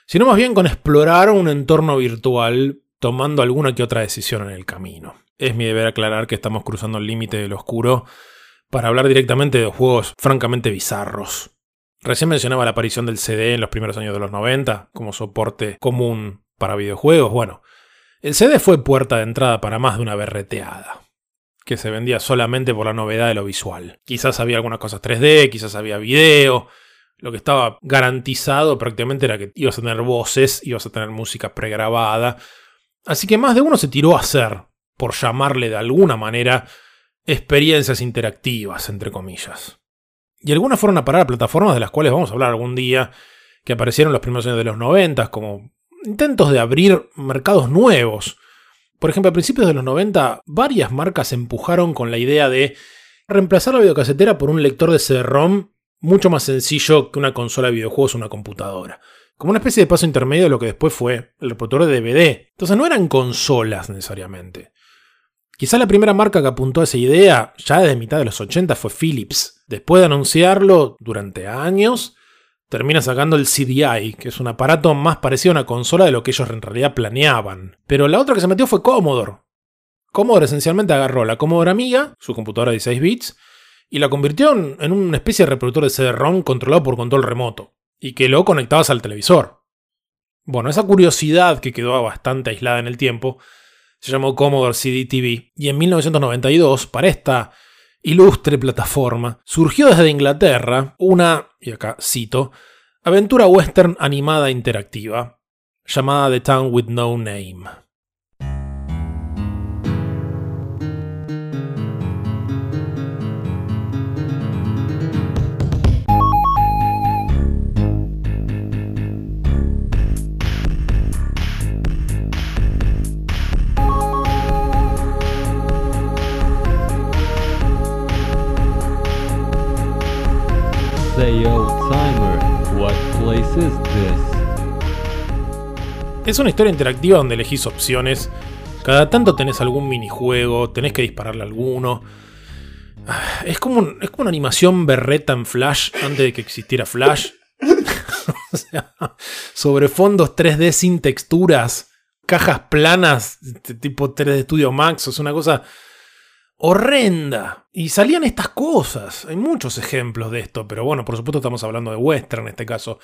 sino más bien con explorar un entorno virtual tomando alguna que otra decisión en el camino. Es mi deber aclarar que estamos cruzando el límite del oscuro para hablar directamente de juegos francamente bizarros. Recién mencionaba la aparición del CD en los primeros años de los 90 como soporte común para videojuegos. Bueno, el CD fue puerta de entrada para más de una berreteada, que se vendía solamente por la novedad de lo visual. Quizás había algunas cosas 3D, quizás había video. Lo que estaba garantizado prácticamente era que ibas a tener voces, ibas a tener música pregrabada. Así que más de uno se tiró a hacer, por llamarle de alguna manera, experiencias interactivas, entre comillas. Y algunas fueron a parar a plataformas de las cuales vamos a hablar algún día, que aparecieron en los primeros años de los 90, como intentos de abrir mercados nuevos. Por ejemplo, a principios de los 90, varias marcas empujaron con la idea de reemplazar la videocasetera por un lector de CD-ROM mucho más sencillo que una consola de videojuegos o una computadora. Como una especie de paso intermedio de lo que después fue el reproductor de DVD. Entonces no eran consolas necesariamente. Quizá la primera marca que apuntó a esa idea, ya desde mitad de los 80, fue Philips. Después de anunciarlo durante años, termina sacando el CDI, que es un aparato más parecido a una consola de lo que ellos en realidad planeaban. Pero la otra que se metió fue Commodore. Commodore esencialmente agarró la Commodore Amiga, su computadora de 16 bits, y la convirtió en, una especie de reproductor de CD-ROM controlado por control remoto, y que lo conectabas al televisor. Bueno, esa curiosidad que quedó bastante aislada en el tiempo se llamó Commodore CD TV, y en 1992, para esta ilustre plataforma, surgió desde Inglaterra una, y acá cito, aventura western animada interactiva, llamada The Town with No Name. Es una historia interactiva donde elegís opciones. Cada tanto tenés algún minijuego, tenés que dispararle alguno. Ah, Es como, es como una animación berreta en Flash antes de que existiera Flash. *laughs* o sea, sobre fondos 3D sin texturas, cajas planas, tipo 3D Studio Max, es una cosa horrenda. Y salían estas cosas. Hay muchos ejemplos de esto, pero bueno, por supuesto estamos hablando de western en este caso.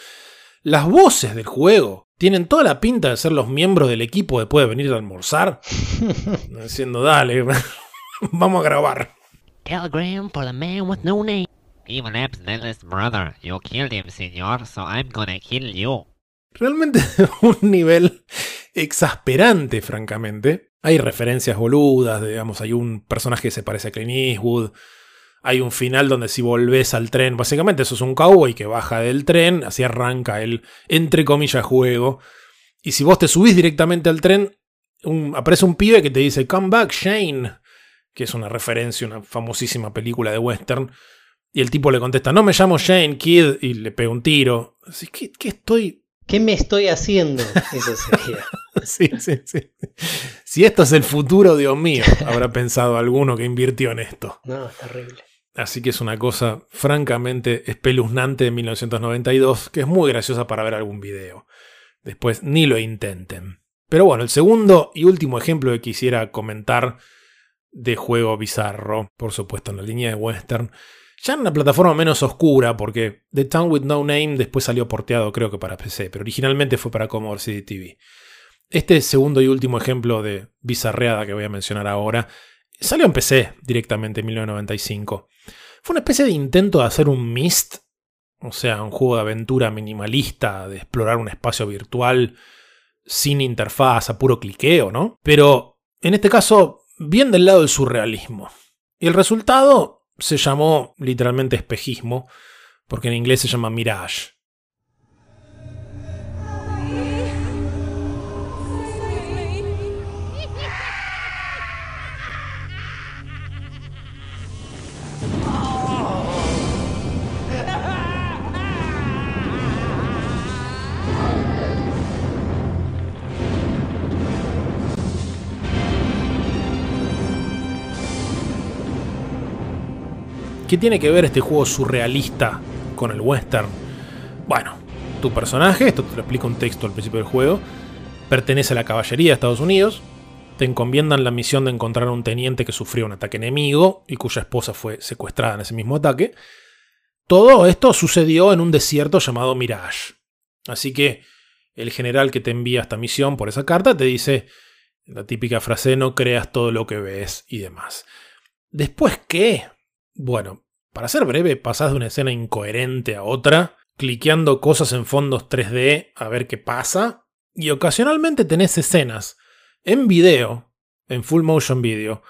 Las voces del juego tienen toda la pinta de ser los miembros del equipo después de venir a almorzar. *laughs* Diciendo, dale, *laughs* vamos a grabar. Telegram for the man with no name. Even Absnell's brother. You killed him, senor, so I'm gonna kill you. Realmente *laughs* un nivel exasperante, francamente. Hay referencias boludas, digamos, hay un personaje que se parece a Clint Eastwood. Hay un final donde si volvés al tren, básicamente eso es un cowboy que baja del tren, así arranca el, entre comillas, juego. Y si vos te subís directamente al tren, un- aparece un pibe que te dice, Come back, Shane, que es una referencia a una famosísima película de western. Y el tipo le contesta, no me llamo Shane, kid, y le pega un tiro. Así, ¿qué, qué estoy ¿Qué me estoy haciendo? *laughs* Eso sería. Sí, sí, sí. Si esto es el futuro, Dios mío, habrá pensado alguno que invirtió en esto. No, es terrible. Así que es una cosa francamente espeluznante de 1992, que es muy graciosa para ver algún video. Después ni lo intenten. Pero bueno, el segundo y último ejemplo que quisiera comentar de juego bizarro, por supuesto en la línea de western, ya en una plataforma menos oscura, porque The Town with No Name después salió porteado creo que para PC, pero originalmente fue para Commodore CD TV. Este segundo y último ejemplo de bizarreada que voy a mencionar ahora salió en PC directamente en 1995. Fue una especie de intento de hacer un Myst, o sea, un juego de aventura minimalista, de explorar un espacio virtual sin interfaz, a puro cliqueo, ¿no? Pero en este caso, bien del lado del surrealismo. Y el resultado se llamó literalmente espejismo, porque en inglés se llama Mirage. ¿Qué tiene que ver este juego surrealista con el western? Bueno, tu personaje, esto te lo explica un texto al principio del juego, pertenece a la caballería de Estados Unidos, te encomiendan la misión de encontrar a un teniente que sufrió un ataque enemigo y cuya esposa fue secuestrada en ese mismo ataque. Todo esto sucedió en un desierto llamado Mirage. Así que el general que te envía esta misión por esa carta te dice la típica frase no creas todo lo que ves y demás. Después, ¿qué? Bueno, para ser breve, pasás de una escena incoherente a otra, cliqueando cosas en fondos 3D a ver qué pasa, y ocasionalmente tenés escenas en video, en full motion video,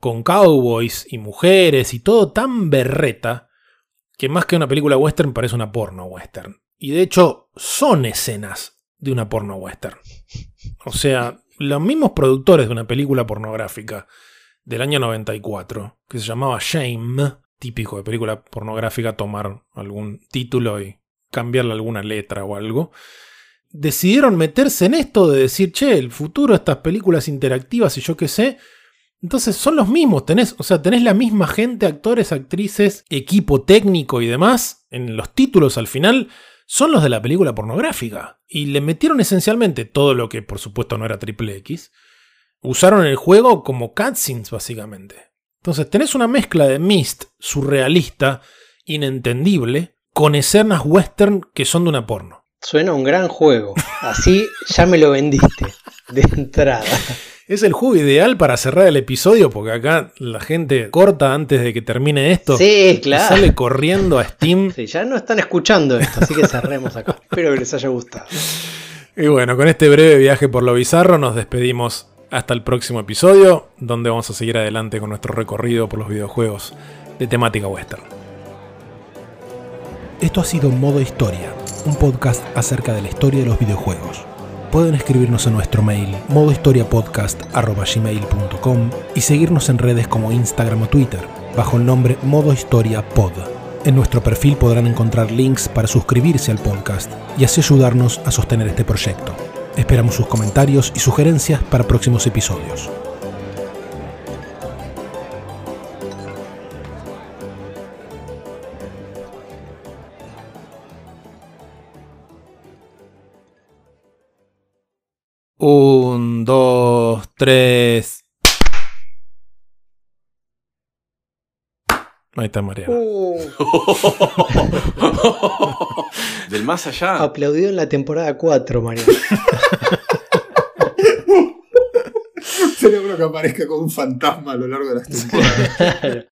con cowboys y mujeres y todo tan berreta que más que una película western parece una porno western. Y de hecho son escenas de una porno western. O sea, los mismos productores de una película pornográfica del año 94, que se llamaba Shame, típico de película pornográfica tomar algún título y cambiarle alguna letra o algo. Decidieron meterse en esto de decir, che, el futuro de estas películas interactivas y yo qué sé. Entonces son los mismos, tenés, o sea, tenés la misma gente, actores, actrices, equipo técnico y demás, en los títulos al final, son los de la película pornográfica. Y le metieron esencialmente todo lo que por supuesto no era triple X. Usaron el juego como cutscenes básicamente. Entonces tenés una mezcla de Mist surrealista, inentendible, con escenas western que son de una porno. Suena un gran juego. Así ya me lo vendiste de entrada. Es el juego ideal para cerrar el episodio porque acá la gente corta antes de que termine esto. Sí, claro. y sale corriendo a Steam. Sí, ya no están escuchando esto, así que cerremos acá. Espero que les haya gustado. Y bueno, con este breve viaje por lo bizarro nos despedimos hasta el próximo episodio, donde vamos a seguir adelante con nuestro recorrido por los videojuegos de temática western. Esto ha sido Modo Historia, un podcast acerca de la historia de los videojuegos. Pueden escribirnos en nuestro mail modohistoriapodcast.gmail.com y seguirnos en redes como Instagram o Twitter, bajo el nombre Modo Historia Pod. En nuestro perfil podrán encontrar links para suscribirse al podcast y así ayudarnos a sostener este proyecto. Esperamos sus comentarios y sugerencias para próximos episodios. Un, dos, tres. Ahí está Mariana. Del más allá. Aplaudido en la temporada 4, Mariano. *laughs* Sería bueno que aparezca como un fantasma a lo largo de las temporadas. *laughs*